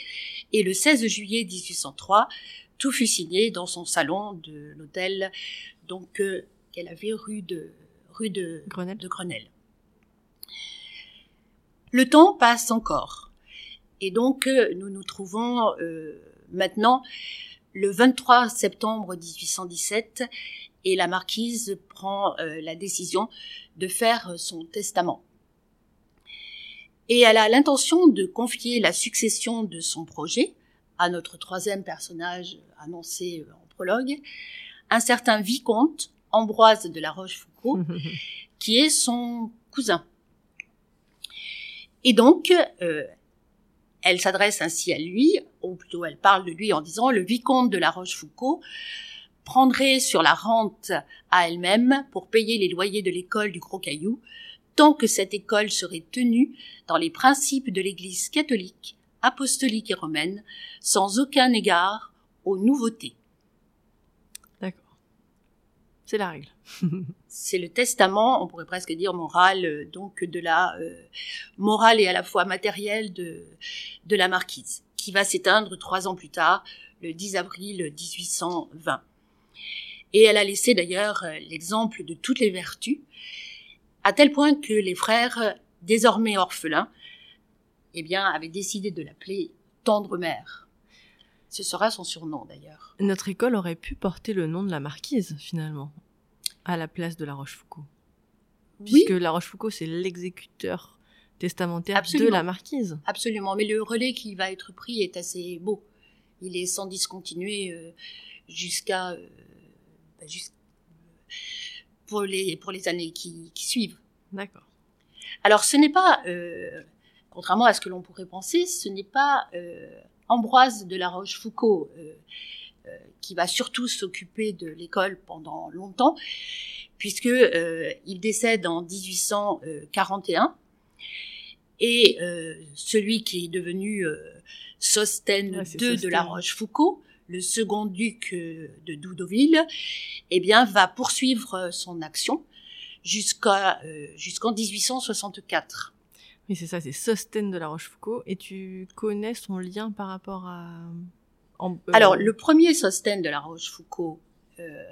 Et le 16 juillet 1803, tout fut signé dans son salon de l'hôtel, donc euh, qu'elle avait rue de rue de, Grenelle. de Grenelle. Le temps passe encore, et donc euh, nous nous trouvons euh, maintenant le 23 septembre 1817, et la marquise prend euh, la décision de faire son testament. Et elle a l'intention de confier la succession de son projet à notre troisième personnage annoncé en prologue, un certain vicomte Ambroise de la Rochefoucauld, qui est son cousin. Et donc, euh, elle s'adresse ainsi à lui, ou plutôt elle parle de lui en disant le vicomte de la Rochefoucauld prendrait sur la rente à elle-même pour payer les loyers de l'école du Gros Caillou, tant que cette école serait tenue dans les principes de l'Église catholique, apostolique et romaine, sans aucun égard aux nouveautés. C'est la règle. C'est le testament, on pourrait presque dire moral, euh, donc de la euh, morale et à la fois matérielle de, de la marquise, qui va s'éteindre trois ans plus tard, le 10 avril 1820. Et elle a laissé d'ailleurs euh, l'exemple de toutes les vertus, à tel point que les frères, désormais orphelins, eh bien, avaient décidé de l'appeler Tendre Mère. Ce sera son surnom d'ailleurs. Notre école aurait pu porter le nom de la marquise, finalement, à la place de la Rochefoucauld. Puisque la Rochefoucauld, c'est l'exécuteur testamentaire Absolument. de la marquise. Absolument, mais le relais qui va être pris est assez beau. Il est sans discontinuer euh, jusqu'à euh, bah, pour les pour les années qui, qui suivent. D'accord. Alors ce n'est pas, euh, contrairement à ce que l'on pourrait penser, ce n'est pas euh, Ambroise de la Rochefoucauld euh, euh, qui va surtout s'occuper de l'école pendant longtemps, puisque euh, il décède en 1841 et euh, celui qui est devenu euh, Sostène Ouais, II de la. Rochefoucauld, le second duc de Doudoville, eh bien va poursuivre son action jusqu'à euh, jusqu'en 1864. Oui, c'est ça, c'est Sostène de la Rochefoucauld. Et tu connais son lien par rapport à... en- euh, Alors le premier Sostène de la Rochefoucauld euh,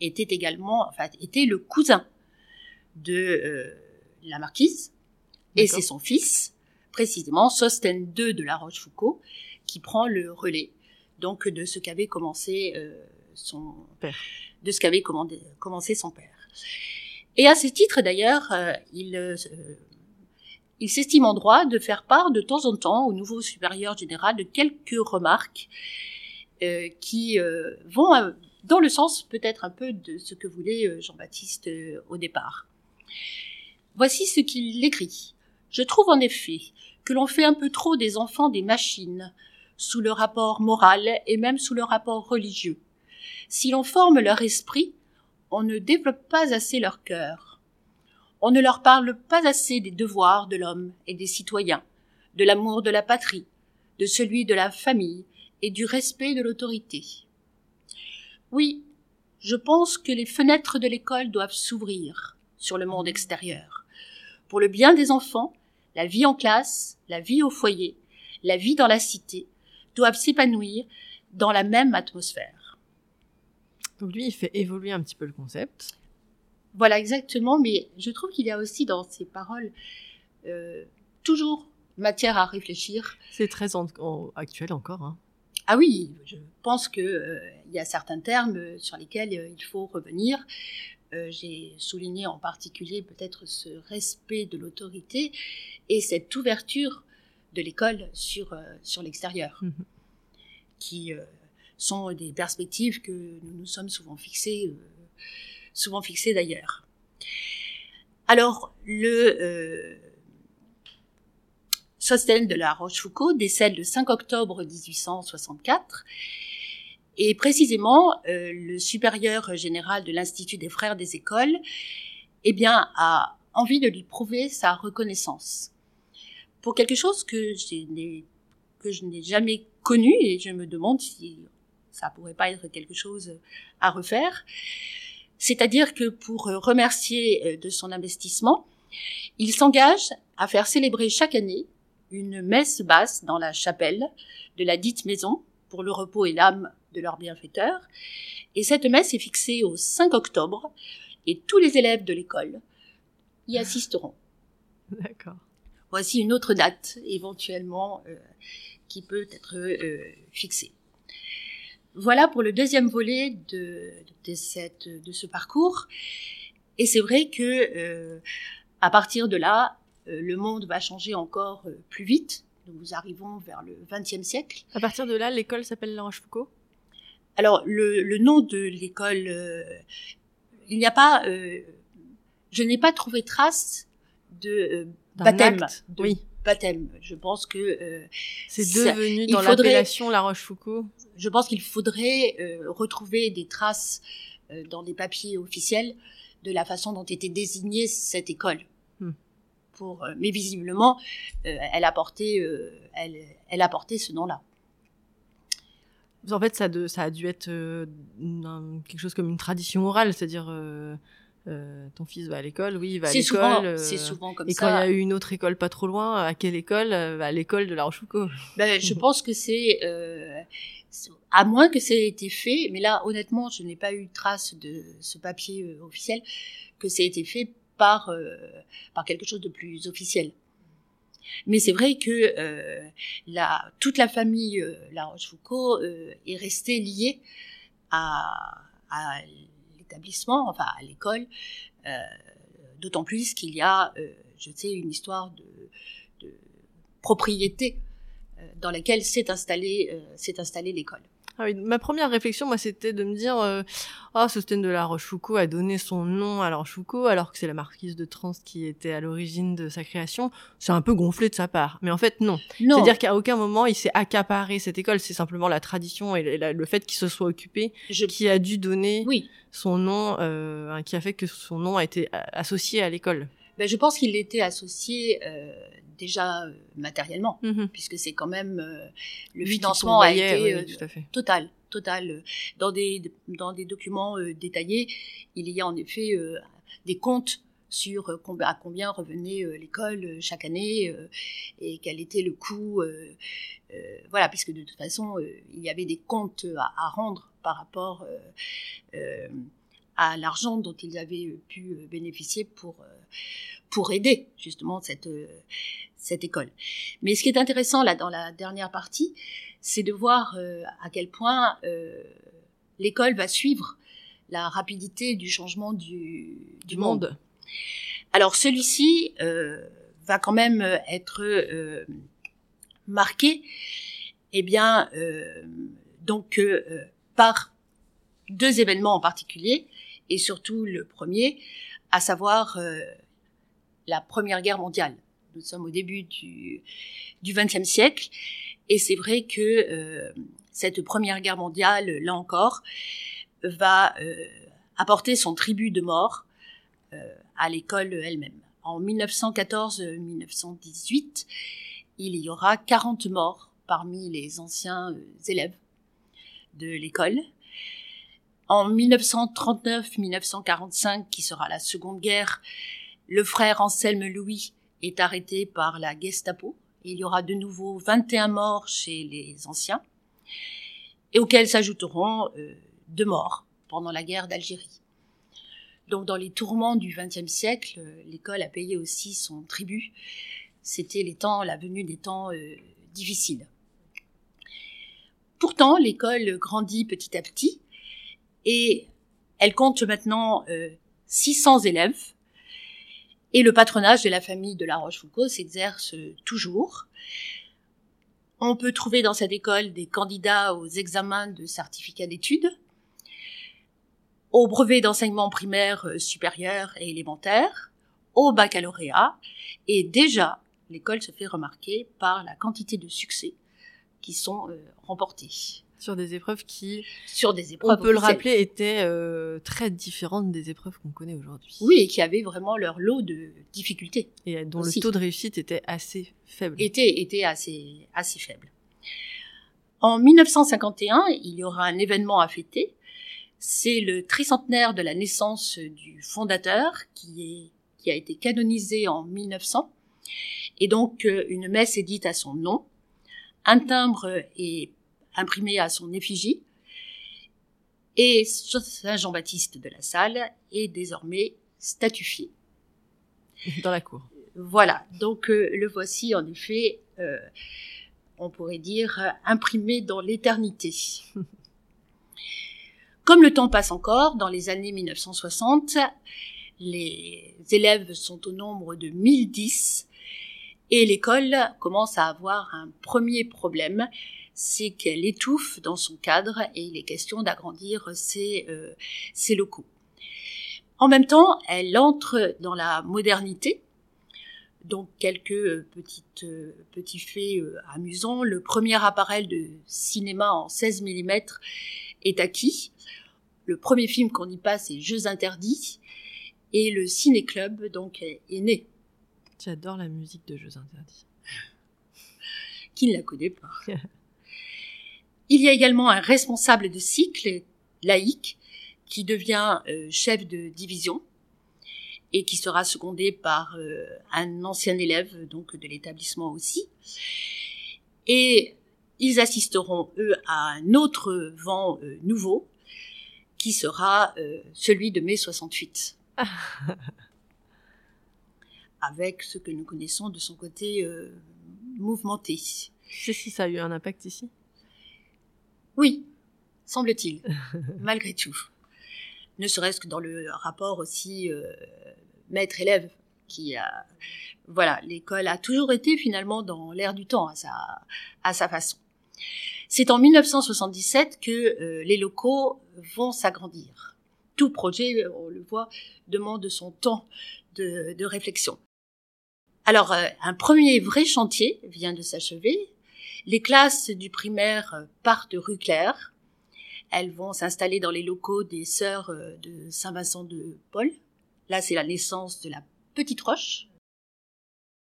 était également, enfin était le cousin de euh, la marquise et c'est son fils, précisément Sostène II de la Rochefoucauld, qui prend le relais donc de ce qu'avait commencé euh, son Père. de ce qu'avait commencé son père. Et à ce titre d'ailleurs, euh, il euh, il s'estime en droit de faire part de temps en temps au nouveau supérieur général de quelques remarques euh, qui euh, vont euh, dans le sens peut-être un peu de ce que voulait Jean-Baptiste au départ. Voici ce qu'il écrit. Je trouve en effet que l'on fait un peu trop des enfants des machines, sous le rapport moral et même sous le rapport religieux. Si l'on forme leur esprit, on ne développe pas assez leur cœur. On ne leur parle pas assez des devoirs de l'homme et des citoyens, de l'amour de la patrie, de celui de la famille et du respect de l'autorité. Oui, je pense que les fenêtres de l'école doivent s'ouvrir sur le monde extérieur. Pour le bien des enfants, la vie en classe, la vie au foyer, la vie dans la cité doivent s'épanouir dans la même atmosphère. Donc lui, il fait évoluer un petit peu le concept. Voilà exactement, mais je trouve qu'il y a aussi dans ces paroles euh, toujours matière à réfléchir. C'est très en- en- actuel encore. Hein. Ah oui, je pense que euh, y a certains termes euh, sur lesquels euh, il faut revenir. J'ai souligné en particulier peut-être ce respect de l'autorité et cette ouverture de l'école sur sur l'extérieur, Mhm. qui sont des perspectives que nous nous sommes souvent fixées, souvent fixées d'ailleurs. Alors, le euh, Sostène de la Rochefoucauld décède le 5 octobre 1864 et précisément euh, le supérieur général de l'Institut des frères des écoles eh bien, a envie de lui prouver sa reconnaissance pour quelque chose que je que je n'ai jamais connu et je me demande si ça pourrait pas être quelque chose à refaire. C'est-à-dire que pour remercier euh, de son investissement, il s'engage à faire célébrer chaque année une messe basse dans la chapelle de la dite maison pour le repos et l'âme de leur bienfaiteur. Et cette messe est fixée au 5 octobre et tous les élèves de l'école y assisteront. D'accord. Voici une autre date éventuellement euh, qui peut être euh, fixée. Voilà pour le deuxième volet de, de, cette, de ce parcours. Et c'est vrai que euh, à partir de là, le monde va changer encore plus vite. Nous arrivons vers le XXe siècle. À partir de là, l'école s'appelle La Rochefoucauld Alors, le, le, nom de l'école, il n'y a pas... je n'ai pas trouvé trace de baptême. oui. Baptême. Je pense que euh, c'est devenu dans l'appellation La Rochefoucauld. Je pense qu'il faudrait euh, retrouver des traces euh, dans des papiers officiels de la façon dont était désignée cette école. Hmm. Pour, mais visiblement, elle a porté, elle, elle a porté ce nom-là. En fait, ça, de, ça a dû être quelque chose comme une tradition orale, c'est-à-dire euh, ton fils va à l'école, oui, il va à l'école. Euh, c'est souvent comme et ça. Et quand il y a eu une autre école pas trop loin, à quelle école euh, À l'école de La Rochefoucauld? Ben, je pense que c'est, euh, à moins que ça ait été fait, mais là, honnêtement, je n'ai pas eu trace de ce papier officiel, que ça ait été fait par, par quelque chose de plus officiel. Mais c'est vrai que la, toute la famille La Rochefoucauld est restée liée à, à enfin à l'école, euh, d'autant plus qu'il y a, euh, je sais, une histoire de, propriété euh, dans laquelle s'est installée l'école. Ah oui, ma première réflexion, moi, c'était de me dire, euh, ah, ce de la Rochefoucauld a donné son nom à la Rochefoucauld, alors que c'est la marquise de Trans qui était à l'origine de sa création. C'est un peu gonflé de sa part. Mais en fait, non. C'est-à-dire qu'à aucun moment, il s'est accaparé cette école. C'est simplement la tradition et le fait qu'il se soit occupé qui a dû donner son nom, euh, qui a fait que son nom a été associé à l'école. Ben, je pense qu'il était associé euh, déjà euh, matériellement, mhm. puisque c'est quand même euh, le financement a été euh, total, total. Dans des dans des documents détaillés, il y a en effet des comptes sur à combien revenait l'école chaque année et quel était le coût. voilà, puisque de toute façon, il y avait des comptes à, rendre par rapport à l'argent dont ils avaient pu bénéficier pour pour aider justement cette cette école. Mais ce qui est intéressant là dans la dernière partie, c'est de voir euh, à quel point euh, l'école va suivre la rapidité du changement du, du monde. Alors celui-ci euh, va quand même être marqué, eh bien, donc par deux événements en particulier, et surtout le premier, à savoir la Première Guerre mondiale nous sommes au début du XXe siècle, et c'est vrai que euh, cette Première Guerre mondiale, là encore, va euh, apporter son tribut de mort euh, à l'école elle-même. En 1914-1918, il y aura 40 morts parmi les anciens élèves de l'école. En 1939-1945, qui sera la Seconde Guerre, le frère Anselme Louis est arrêté par la Gestapo. Il y aura de nouveau 21 morts chez les anciens, et auxquels s'ajouteront euh, deux morts pendant la guerre d'Algérie. Donc dans les tourments du XXe siècle, euh, l'école a payé aussi son tribut. C'était les temps, la venue des temps euh, difficiles. Pourtant, l'école grandit petit à petit et elle compte maintenant 600 élèves et le patronage de la famille de La Rochefoucauld s'exerce toujours. On peut trouver dans cette école des candidats aux examens de certificat d'études, au brevet d'enseignement primaire euh, supérieur et élémentaire, au baccalauréat et déjà l'école se fait remarquer par la quantité de succès qui sont euh, remportés sur des épreuves qui, sur des épreuves, on peut le rappeler, étaient euh, très différentes des épreuves qu'on connaît aujourd'hui. Oui, et qui avaient vraiment leur lot de difficultés. Et dont le taux de réussite était assez faible. Était, était assez, assez faible. En 1951, il y aura un événement à fêter. C'est le tricentenaire de la naissance du fondateur qui, est, qui a été canonisé en 1900. Et donc, euh, une messe est dite à son nom. Un timbre est imprimé à son effigie. Et Saint Jean-Baptiste de la Salle est désormais statufié. Dans la cour. Voilà, donc euh, le voici en effet, euh, on pourrait dire, imprimé dans l'éternité. Comme le temps passe encore, dans les années 1960, les élèves sont au nombre de 1010 et l'école commence à avoir un premier problème, c'est qu'elle étouffe dans son cadre et il est question d'agrandir ses, euh, ses locaux. En même temps, elle entre dans la modernité. Donc quelques petites, euh, petits faits euh, amusants. Le premier appareil de cinéma en 16 mm est acquis. Le premier film qu'on y passe est Jeux interdits. Et le ciné-club donc est, est né. J'adore la musique de Jeux interdits. Qui ne la connaît pas Il y a également un responsable de cycle laïque qui devient euh, chef de division et qui sera secondé par euh, un ancien élève donc de l'établissement aussi. Et ils assisteront eux à un autre vent euh, nouveau qui sera celui de mai 68. avec ce que nous connaissons de son côté mouvementé. C'est si ça a eu un impact ici oui, semble-t-il, malgré tout. Ne serait-ce que dans le rapport aussi euh, maître-élève qui a... Voilà, l'école a toujours été finalement dans l'air du temps à sa, à sa façon. C'est en 1977 que euh, les locaux vont s'agrandir. Tout projet, on le voit, demande son temps de, de réflexion. Alors, euh, un premier vrai chantier vient de s'achever les classes du primaire partent rue Claire. Elles vont s'installer dans les locaux des sœurs euh, de Saint-Vincent de Paul. Là, c'est la naissance de la Petite Roche.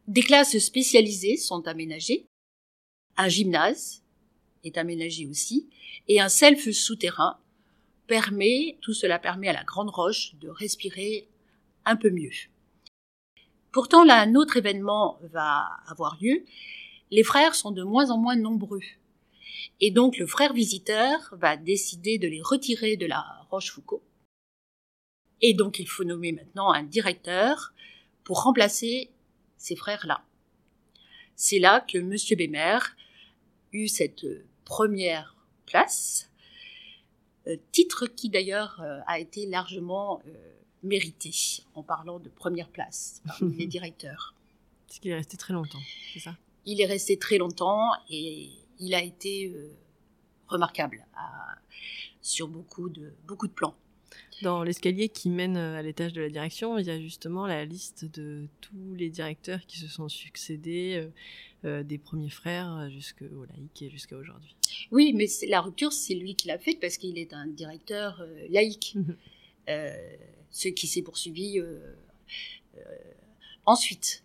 Des classes spécialisées sont aménagées. Un gymnase est aménagé aussi. Et un self souterrain permet, tout cela permet à la Grande Roche de respirer un peu mieux. Pourtant, là, un autre événement va avoir lieu les frères sont de moins en moins nombreux. Et donc le frère visiteur va décider de les retirer de la Rochefoucauld. Et donc il faut nommer maintenant un directeur pour remplacer ces frères-là. C'est là que M. Bémer eut cette première place, euh, titre qui d'ailleurs euh, a été largement euh, mérité en parlant de première place parmi les directeurs. Parce qu'il est resté très longtemps, c'est ça? Il est resté très longtemps et il a été euh, remarquable sur beaucoup de, beaucoup de plans. Dans l'escalier qui mène euh, à l'étage de la direction, il y a justement la liste de tous les directeurs qui se sont succédés, euh, des premiers frères jusqu'au laïc et jusqu'à aujourd'hui. Oui, mais la rupture, c'est lui qui l'a faite parce qu'il est un directeur laïque, mhm. ce qui s'est poursuivi ensuite.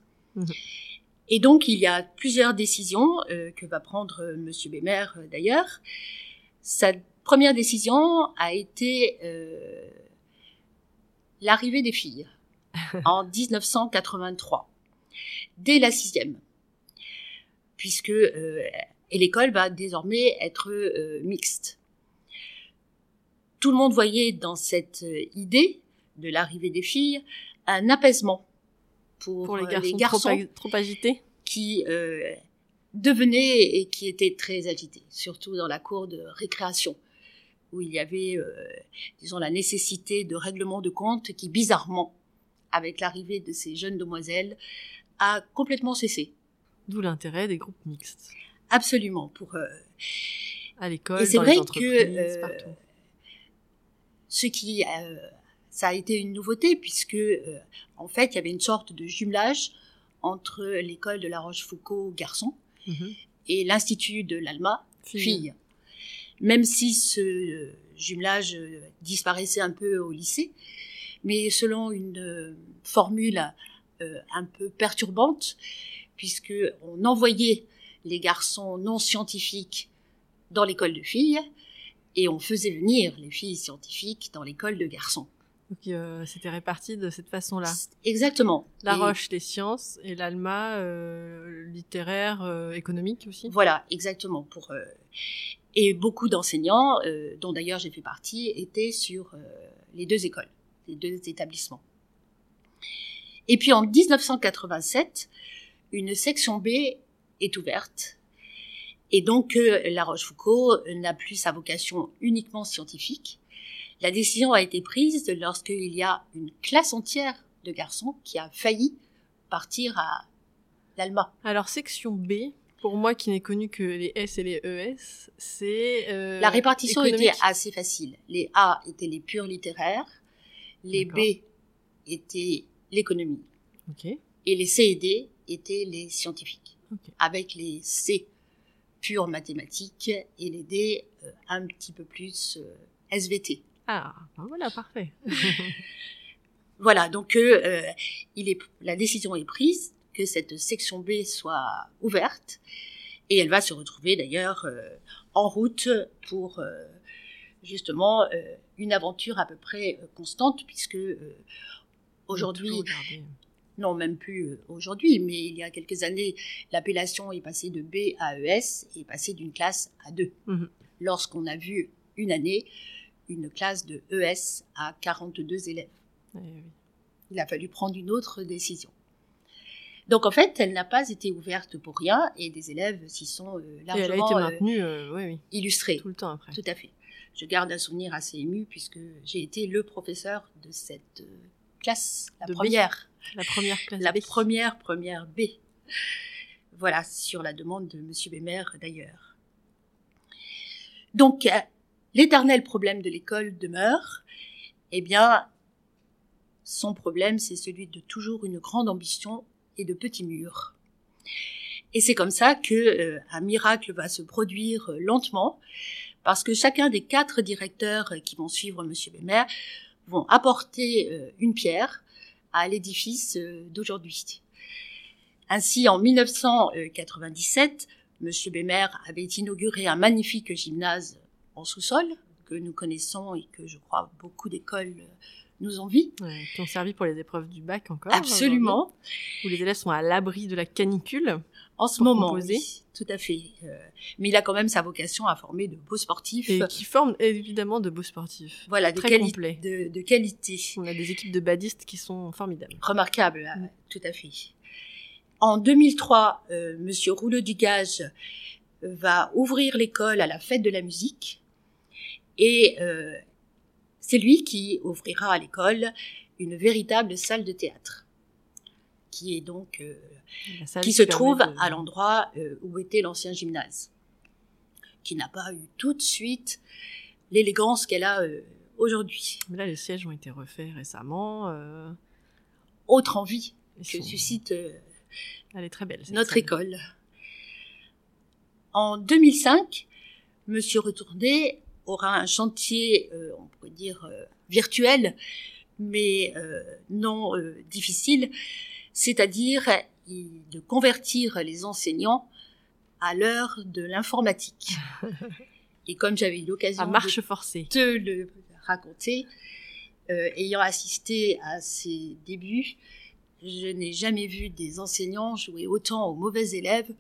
Et donc, il y a plusieurs décisions euh, que va prendre euh, Monsieur Bémer euh, d'ailleurs. Sa première décision a été l'arrivée des filles en 1983, dès la sixième, puisque et l'école va désormais être mixte. Tout le monde voyait dans cette idée de l'arrivée des filles un apaisement pour, les euh, garçons, trop, agités qui euh, devenaient et qui étaient très agités, surtout dans la cour de récréation où il y avait, euh, disons, la nécessité de règlement de compte qui, bizarrement, avec l'arrivée de ces jeunes demoiselles, a complètement cessé. D'où l'intérêt des groupes mixtes. Absolument, pour... à l'école, dans les entreprises, que, partout. Ce qui ça a été une nouveauté puisque, euh, en fait, il y avait une sorte de jumelage entre l'école de La Rochefoucauld garçon Mhm. et l'institut de l'Alma Fille. fille. Même si ce jumelage euh, disparaissait un peu au lycée, mais selon une euh, formule euh, un peu perturbante, puisque on envoyait les garçons non scientifiques dans l'école de filles et on faisait venir les filles scientifiques dans l'école de garçons. Donc euh, c'était réparti de cette façon-là. Exactement. La Et Roche, les sciences, et l'Alma, euh, littéraire, euh, économique aussi. Voilà, exactement. Pour euh, et beaucoup d'enseignants, euh, dont d'ailleurs j'ai fait partie, étaient sur euh, les deux écoles, les deux établissements. Et puis en 1987, une section B est ouverte. Et donc euh, La Rochefoucauld n'a plus sa vocation uniquement scientifique. La décision a été prise lorsqu'il y a une classe entière de garçons qui a failli partir à l'Alma. Alors section B, pour moi qui n'ai connu que les S et les ES, c'est euh, La répartition économique. était assez facile. Les A étaient les purs littéraires, les B étaient l'économie, Ok. et les C et D étaient les scientifiques, Ok. avec les C purs mathématiques et les D euh, un petit peu plus euh, SVT. Ah, ben voilà, parfait. Voilà, donc euh, euh, il est, la décision est prise que cette section B soit ouverte et elle va se retrouver d'ailleurs euh, en route pour euh, justement une aventure à peu près constante puisque aujourd'hui, non même plus aujourd'hui, mais il y a quelques années, l'appellation est passée de B à ES et est passée d'une classe à deux. Mhm. Lorsqu'on a vu une année une classe de ES à 42 élèves Eh oui. il a fallu prendre une autre décision. Donc en fait, elle n'a pas été ouverte pour rien et des élèves s'y sont euh, Et elle a largement été euh, maintenue, euh, oui, oui, illustrés. tout le temps après. Tout à fait. Je garde un souvenir assez ému puisque j'ai été le professeur de cette euh, classe, la De B. première, La première classe la B. première première B. Voilà, sur la demande de Monsieur Bémer d'ailleurs. Donc, euh, l'éternel problème de l'école demeure. Eh bien, son problème, c'est celui de toujours une grande ambition et de petits murs. Et c'est comme ça que euh, un miracle va se produire euh, lentement, parce que chacun des quatre directeurs euh, qui vont suivre Monsieur Bémer vont apporter une pierre à l'édifice d'aujourd'hui. Ainsi, en 1997, Monsieur Bémer avait inauguré un magnifique gymnase en sous-sol que nous connaissons et que je crois beaucoup d'écoles euh, nous envient. Ouais, qui ont servi pour les épreuves du bac encore. Absolument. Où les élèves sont à l'abri de la canicule. En ce moment, oui, tout à fait. Euh, mais il a quand même sa vocation à former de beaux sportifs. Et qui forment évidemment de beaux sportifs. voilà, de, très complet. de, de qualité. On a des équipes de badistes qui sont formidables. Remarquable, euh, Mm. tout à fait. En 2003, euh, Monsieur Rouleau du Gage euh, va ouvrir l'école à la fête de la musique et euh, c'est lui qui ouvrira à l'école une véritable salle de théâtre qui est donc euh, qui se trouve de- à l'endroit euh, où était l'ancien gymnase, qui n'a pas eu tout de suite l'élégance qu'elle a euh, aujourd'hui. Là, les sièges ont été refaits récemment. euh, Autre envie ils que sont- suscite Elle est très belle. cette notre école. En 2005, Monsieur Retourné aura un chantier, euh, on pourrait dire euh, virtuel, mais euh, non euh, difficile, c'est-à-dire de convertir les enseignants à l'heure de l'informatique. Et comme j'avais eu l'occasion À de forcée. te le raconter, euh, ayant assisté à ses débuts, je n'ai jamais vu des enseignants jouer autant aux mauvais élèves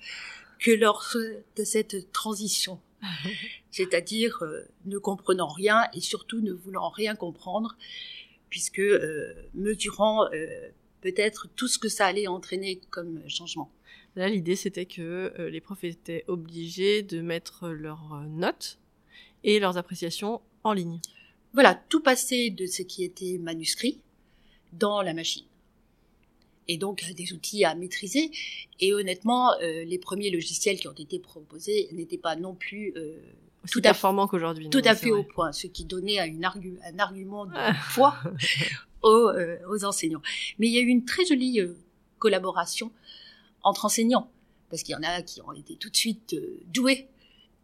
que lors de cette transition. C'est-à-dire euh, ne comprenant rien et surtout ne voulant rien comprendre, puisque euh, mesurant euh, peut-être tout ce que ça allait entraîner comme changement. Là, l'idée, c'était que les profs étaient obligés de mettre leurs notes et leurs appréciations en ligne. Voilà, tout passer de ce qui était manuscrit dans la machine. Et donc euh, des outils à maîtriser. Et honnêtement, euh, les premiers logiciels qui ont été proposés n'étaient pas non plus euh, tout performant qu'aujourd'hui. Tout à fait au point, ce qui donnait un, un argument de poids aux, euh, aux, enseignants. Mais il y a eu une très jolie euh, collaboration entre enseignants, parce qu'il y en a qui ont été tout de suite doués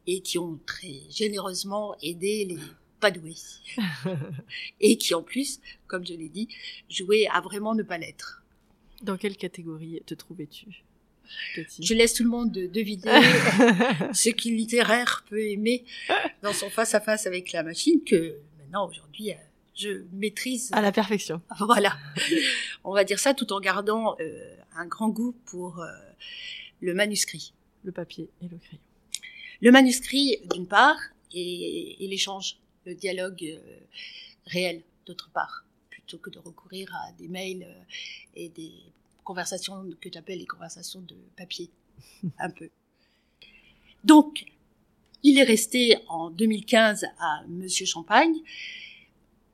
et qui ont très généreusement aidé les pas doués. et qui en plus, comme je l'ai dit, jouaient à vraiment ne pas l'être. Dans quelle catégorie te trouvais-tu je laisse tout le monde deviner ce qu'il littéraire peut aimer dans son face à face avec la machine que maintenant aujourd'hui euh, je maîtrise. À la perfection. Voilà, on va dire ça tout en gardant euh, un grand goût pour euh, le manuscrit, le papier et le crayon. Le manuscrit d'une part et, l'échange, le dialogue réel d'autre part, plutôt que de recourir à des mails et des conversations que tu appelles les conversations de papier, un peu. Donc, il est resté en 2015 à Monsieur Champagne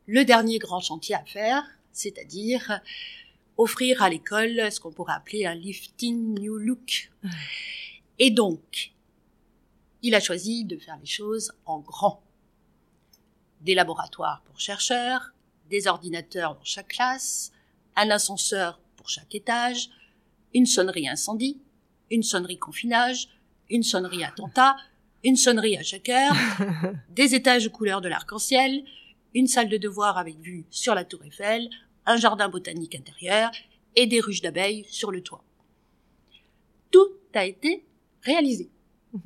le dernier grand chantier à faire, c'est-à-dire offrir à l'école ce qu'on pourrait appeler un lifting new look. Et donc, il a choisi de faire les choses en grand. Des laboratoires pour chercheurs, des ordinateurs dans chaque classe, un ascenseur chaque étage, une sonnerie incendie, une sonnerie confinage, une sonnerie attentat, une sonnerie à chaque heure, des étages de couleur de l'arc-en-ciel, une salle de devoir avec vue sur la tour Eiffel, un jardin botanique intérieur et des ruches d'abeilles sur le toit. Tout a été réalisé.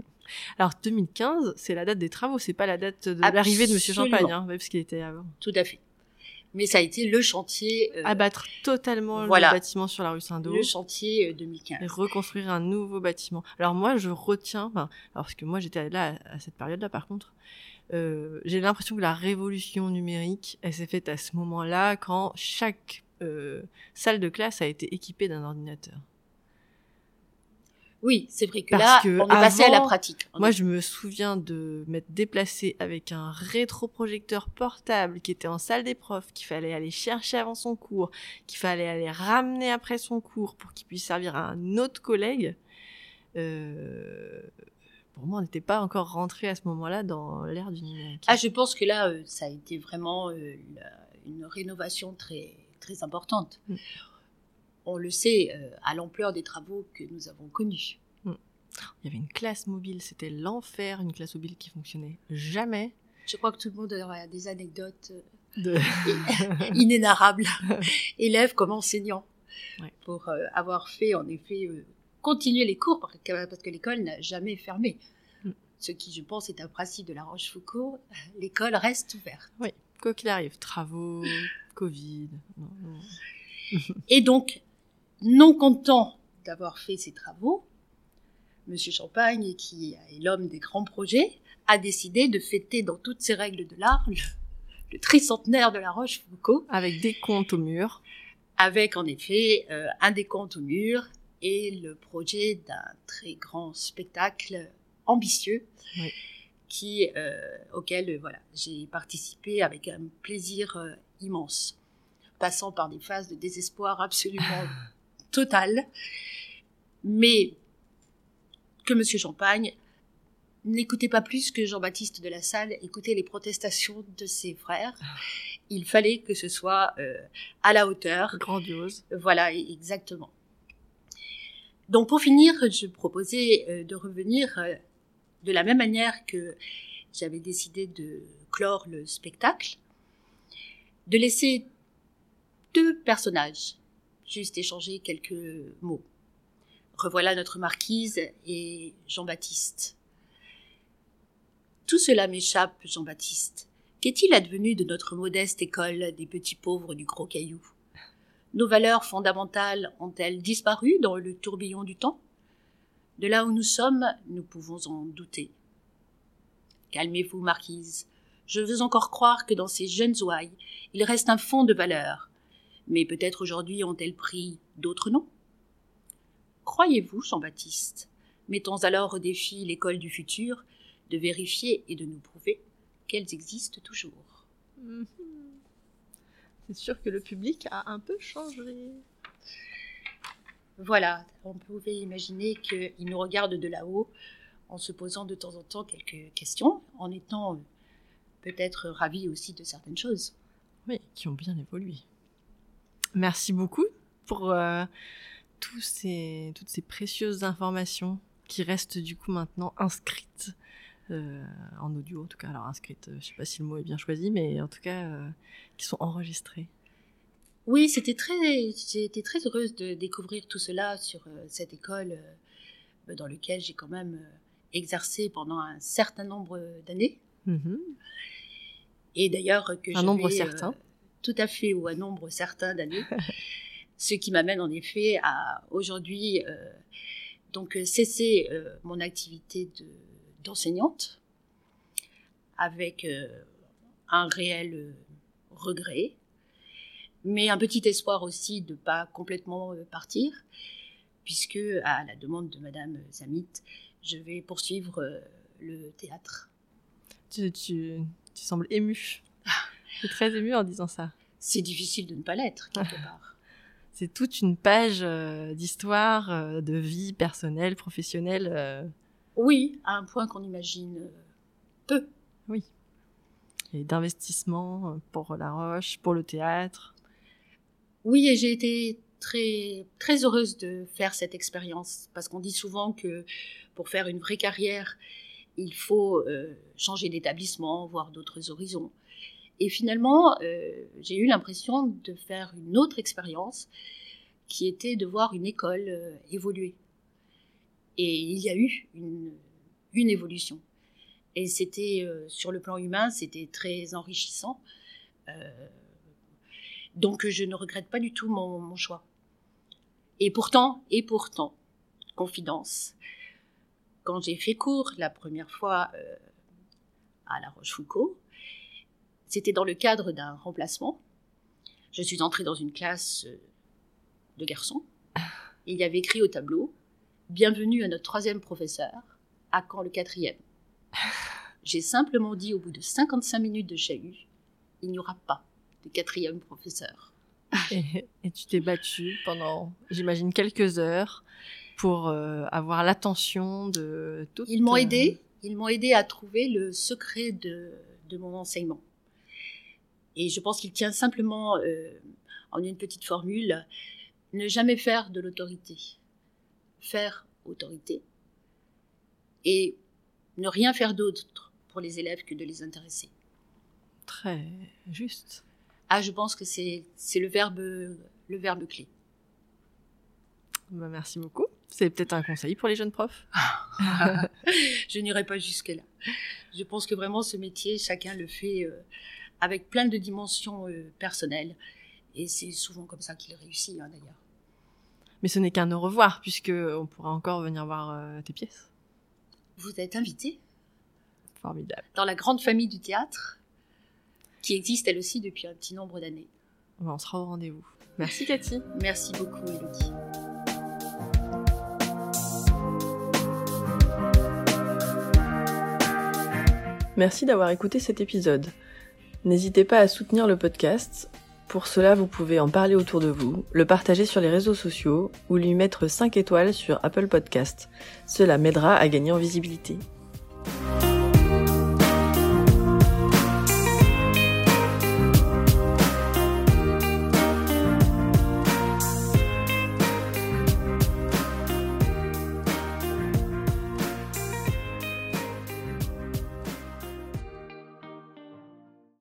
Alors 2015, c'est la date des travaux, c'est pas la date de l'arrivée de Monsieur Champagne, hein, parce qu'il était avant. Tout à fait mais ça a été le chantier. Euh, Abattre totalement le bâtiment sur la rue Saint-Denis. Le chantier 2015. Euh, et reconstruire un nouveau bâtiment. Alors moi, je retiens, enfin, alors parce que moi j'étais là à, cette période-là, par contre, euh, j'ai l'impression que la révolution numérique, elle s'est faite à ce moment-là, quand chaque euh, salle de classe a été équipée d'un ordinateur. Oui, c'est vrai que là, on est passé à la pratique. Moi, je me souviens de m'être déplacée avec un rétroprojecteur portable qui était en salle des profs, qu'il fallait aller chercher avant son cours, qu'il fallait aller ramener après son cours pour qu'il puisse servir à un autre collègue. Euh, pour moi, on n'était pas encore rentré à ce moment-là dans l'ère du numérique. Ah, je pense que là, euh, ça a été vraiment euh, une rénovation très très importante. Mm on le sait, euh, à l'ampleur des travaux que nous avons connus. Hmm. Il y avait une classe mobile, c'était l'enfer, une classe mobile qui fonctionnait jamais. Je crois que tout le monde aura des anecdotes euh, inénarrables, élèves comme enseignants, pour euh, avoir fait en effet continuer les cours parce que, l'école n'a jamais fermé. Hmm. Ce qui, je pense, est un principe de la Rochefoucauld, l'école reste ouverte. Oui, quoi qu'il arrive, travaux, Covid. Et donc, non content d'avoir fait ses travaux, Monsieur Champagne, qui est l'homme des grands projets, a décidé de fêter dans toutes ses règles de l'art le, tricentenaire de la Rochefoucauld. Avec des comptes au mur. Avec en effet euh, un décompte au mur et le projet d'un très grand spectacle ambitieux qui, euh, auquel voilà, j'ai participé avec un plaisir euh, immense, passant par des phases de désespoir absolument Total, mais que Monsieur Champagne n'écoutait pas plus que Jean-Baptiste de la Salle écoutait les protestations de ses frères. Il fallait que ce soit euh, à la hauteur. Grandiose. Voilà, exactement. Donc pour finir, je proposais euh, de revenir euh, de la même manière que j'avais décidé de clore le spectacle, de laisser deux personnages juste échanger quelques mots. Revoilà notre marquise et Jean-Baptiste. Tout cela m'échappe, Jean-Baptiste. Qu'est-il advenu de notre modeste école des petits pauvres du gros caillou? Nos valeurs fondamentales ont-elles disparu dans le tourbillon du temps? De là où nous sommes, nous pouvons en douter. Calmez-vous, marquise. Je veux encore croire que dans ces jeunes ouailles, il reste un fond de valeurs, mais peut-être aujourd'hui ont-elles pris d'autres noms? Croyez-vous, Jean-Baptiste Mettons alors au défi l'école du futur de vérifier et de nous prouver qu'elles existent toujours? Mhm. C'est sûr que le public a un peu changé. Voilà, on pouvait imaginer qu'il nous regarde de là-haut en se posant de temps en temps quelques questions, en étant peut-être ravi aussi de certaines choses. Oui, qui ont bien évolué. Merci beaucoup pour tous ces, toutes ces précieuses informations qui restent du coup maintenant inscrites euh, en audio en tout cas. Alors inscrites, euh, je sais pas si le mot est bien choisi, mais en tout cas euh, qui sont enregistrées. Oui, c'était très, j'étais très heureuse de découvrir tout cela sur cette école dans laquelle j'ai quand même exercé pendant un certain nombre d'années. Mm-hmm. Et d'ailleurs que un nombre certain. Tout à fait, ou un nombre certain d'années. ce qui m'amène en effet à aujourd'hui euh, donc cesser euh, mon activité d'enseignante avec euh, un réel regret, mais un petit espoir aussi de pas complètement partir, puisque à la demande de Madame Zamit, je vais poursuivre le théâtre. Tu, tu, tu sembles ému. Suis très ému en disant ça. C'est difficile de ne pas l'être quelque part c'est toute une page euh, d'histoire, euh, de vie personnelle, professionnelle. Euh. Oui, à un point qu'on imagine peu. Oui. Et d'investissement pour La Roche, pour le théâtre. Oui, et j'ai été très très heureuse de faire cette expérience parce qu'on dit souvent que pour faire une vraie carrière, il faut changer d'établissement, voir d'autres horizons. Et finalement, euh, j'ai eu l'impression de faire une autre expérience qui était de voir une école euh, évoluer. Et il y a eu une, évolution. Et c'était, euh, sur le plan humain, c'était très enrichissant. donc je ne regrette pas du tout mon, mon choix. Et pourtant, et pourtant, confidence, quand j'ai fait cours la première fois à La Rochefoucauld, c'était dans le cadre d'un remplacement. Je suis entrée dans une classe euh, de garçons. Il y avait écrit au tableau Bienvenue à notre troisième professeur. À quand le quatrième J'ai simplement dit au bout de 55 minutes de chahut Il n'y aura pas de quatrième professeur. Et, tu t'es battue pendant, j'imagine, quelques heures pour euh, avoir l'attention de tout. Ils m'ont aidé. Ils m'ont aidé à trouver le secret de mon enseignement. Et je pense qu'il tient simplement euh, en une petite formule, ne jamais faire de l'autorité. Faire autorité. Et ne rien faire d'autre pour les élèves que de les intéresser. Très juste. Ah, je pense que c'est le verbe, le verbe clé. Bah, merci beaucoup. C'est peut-être un conseil pour les jeunes profs. je n'irai pas jusque-là. Je pense que vraiment ce métier, chacun le fait euh, avec plein de dimensions euh, personnelles. Et c'est souvent comme ça qu'il réussit, hein, d'ailleurs. Mais ce n'est qu'un au revoir, puisque on pourra encore venir voir euh, tes pièces. Vous êtes invité. Formidable. Dans la grande famille du théâtre, qui existe elle aussi depuis un petit nombre d'années. On sera au rendez-vous. Merci Cathy. Merci beaucoup Elodie. Merci d'avoir écouté cet épisode. N'hésitez pas à soutenir le podcast. Pour cela, vous pouvez en parler autour de vous, le partager sur les réseaux sociaux ou lui mettre 5 étoiles sur Apple Podcast. Cela m'aidera à gagner en visibilité.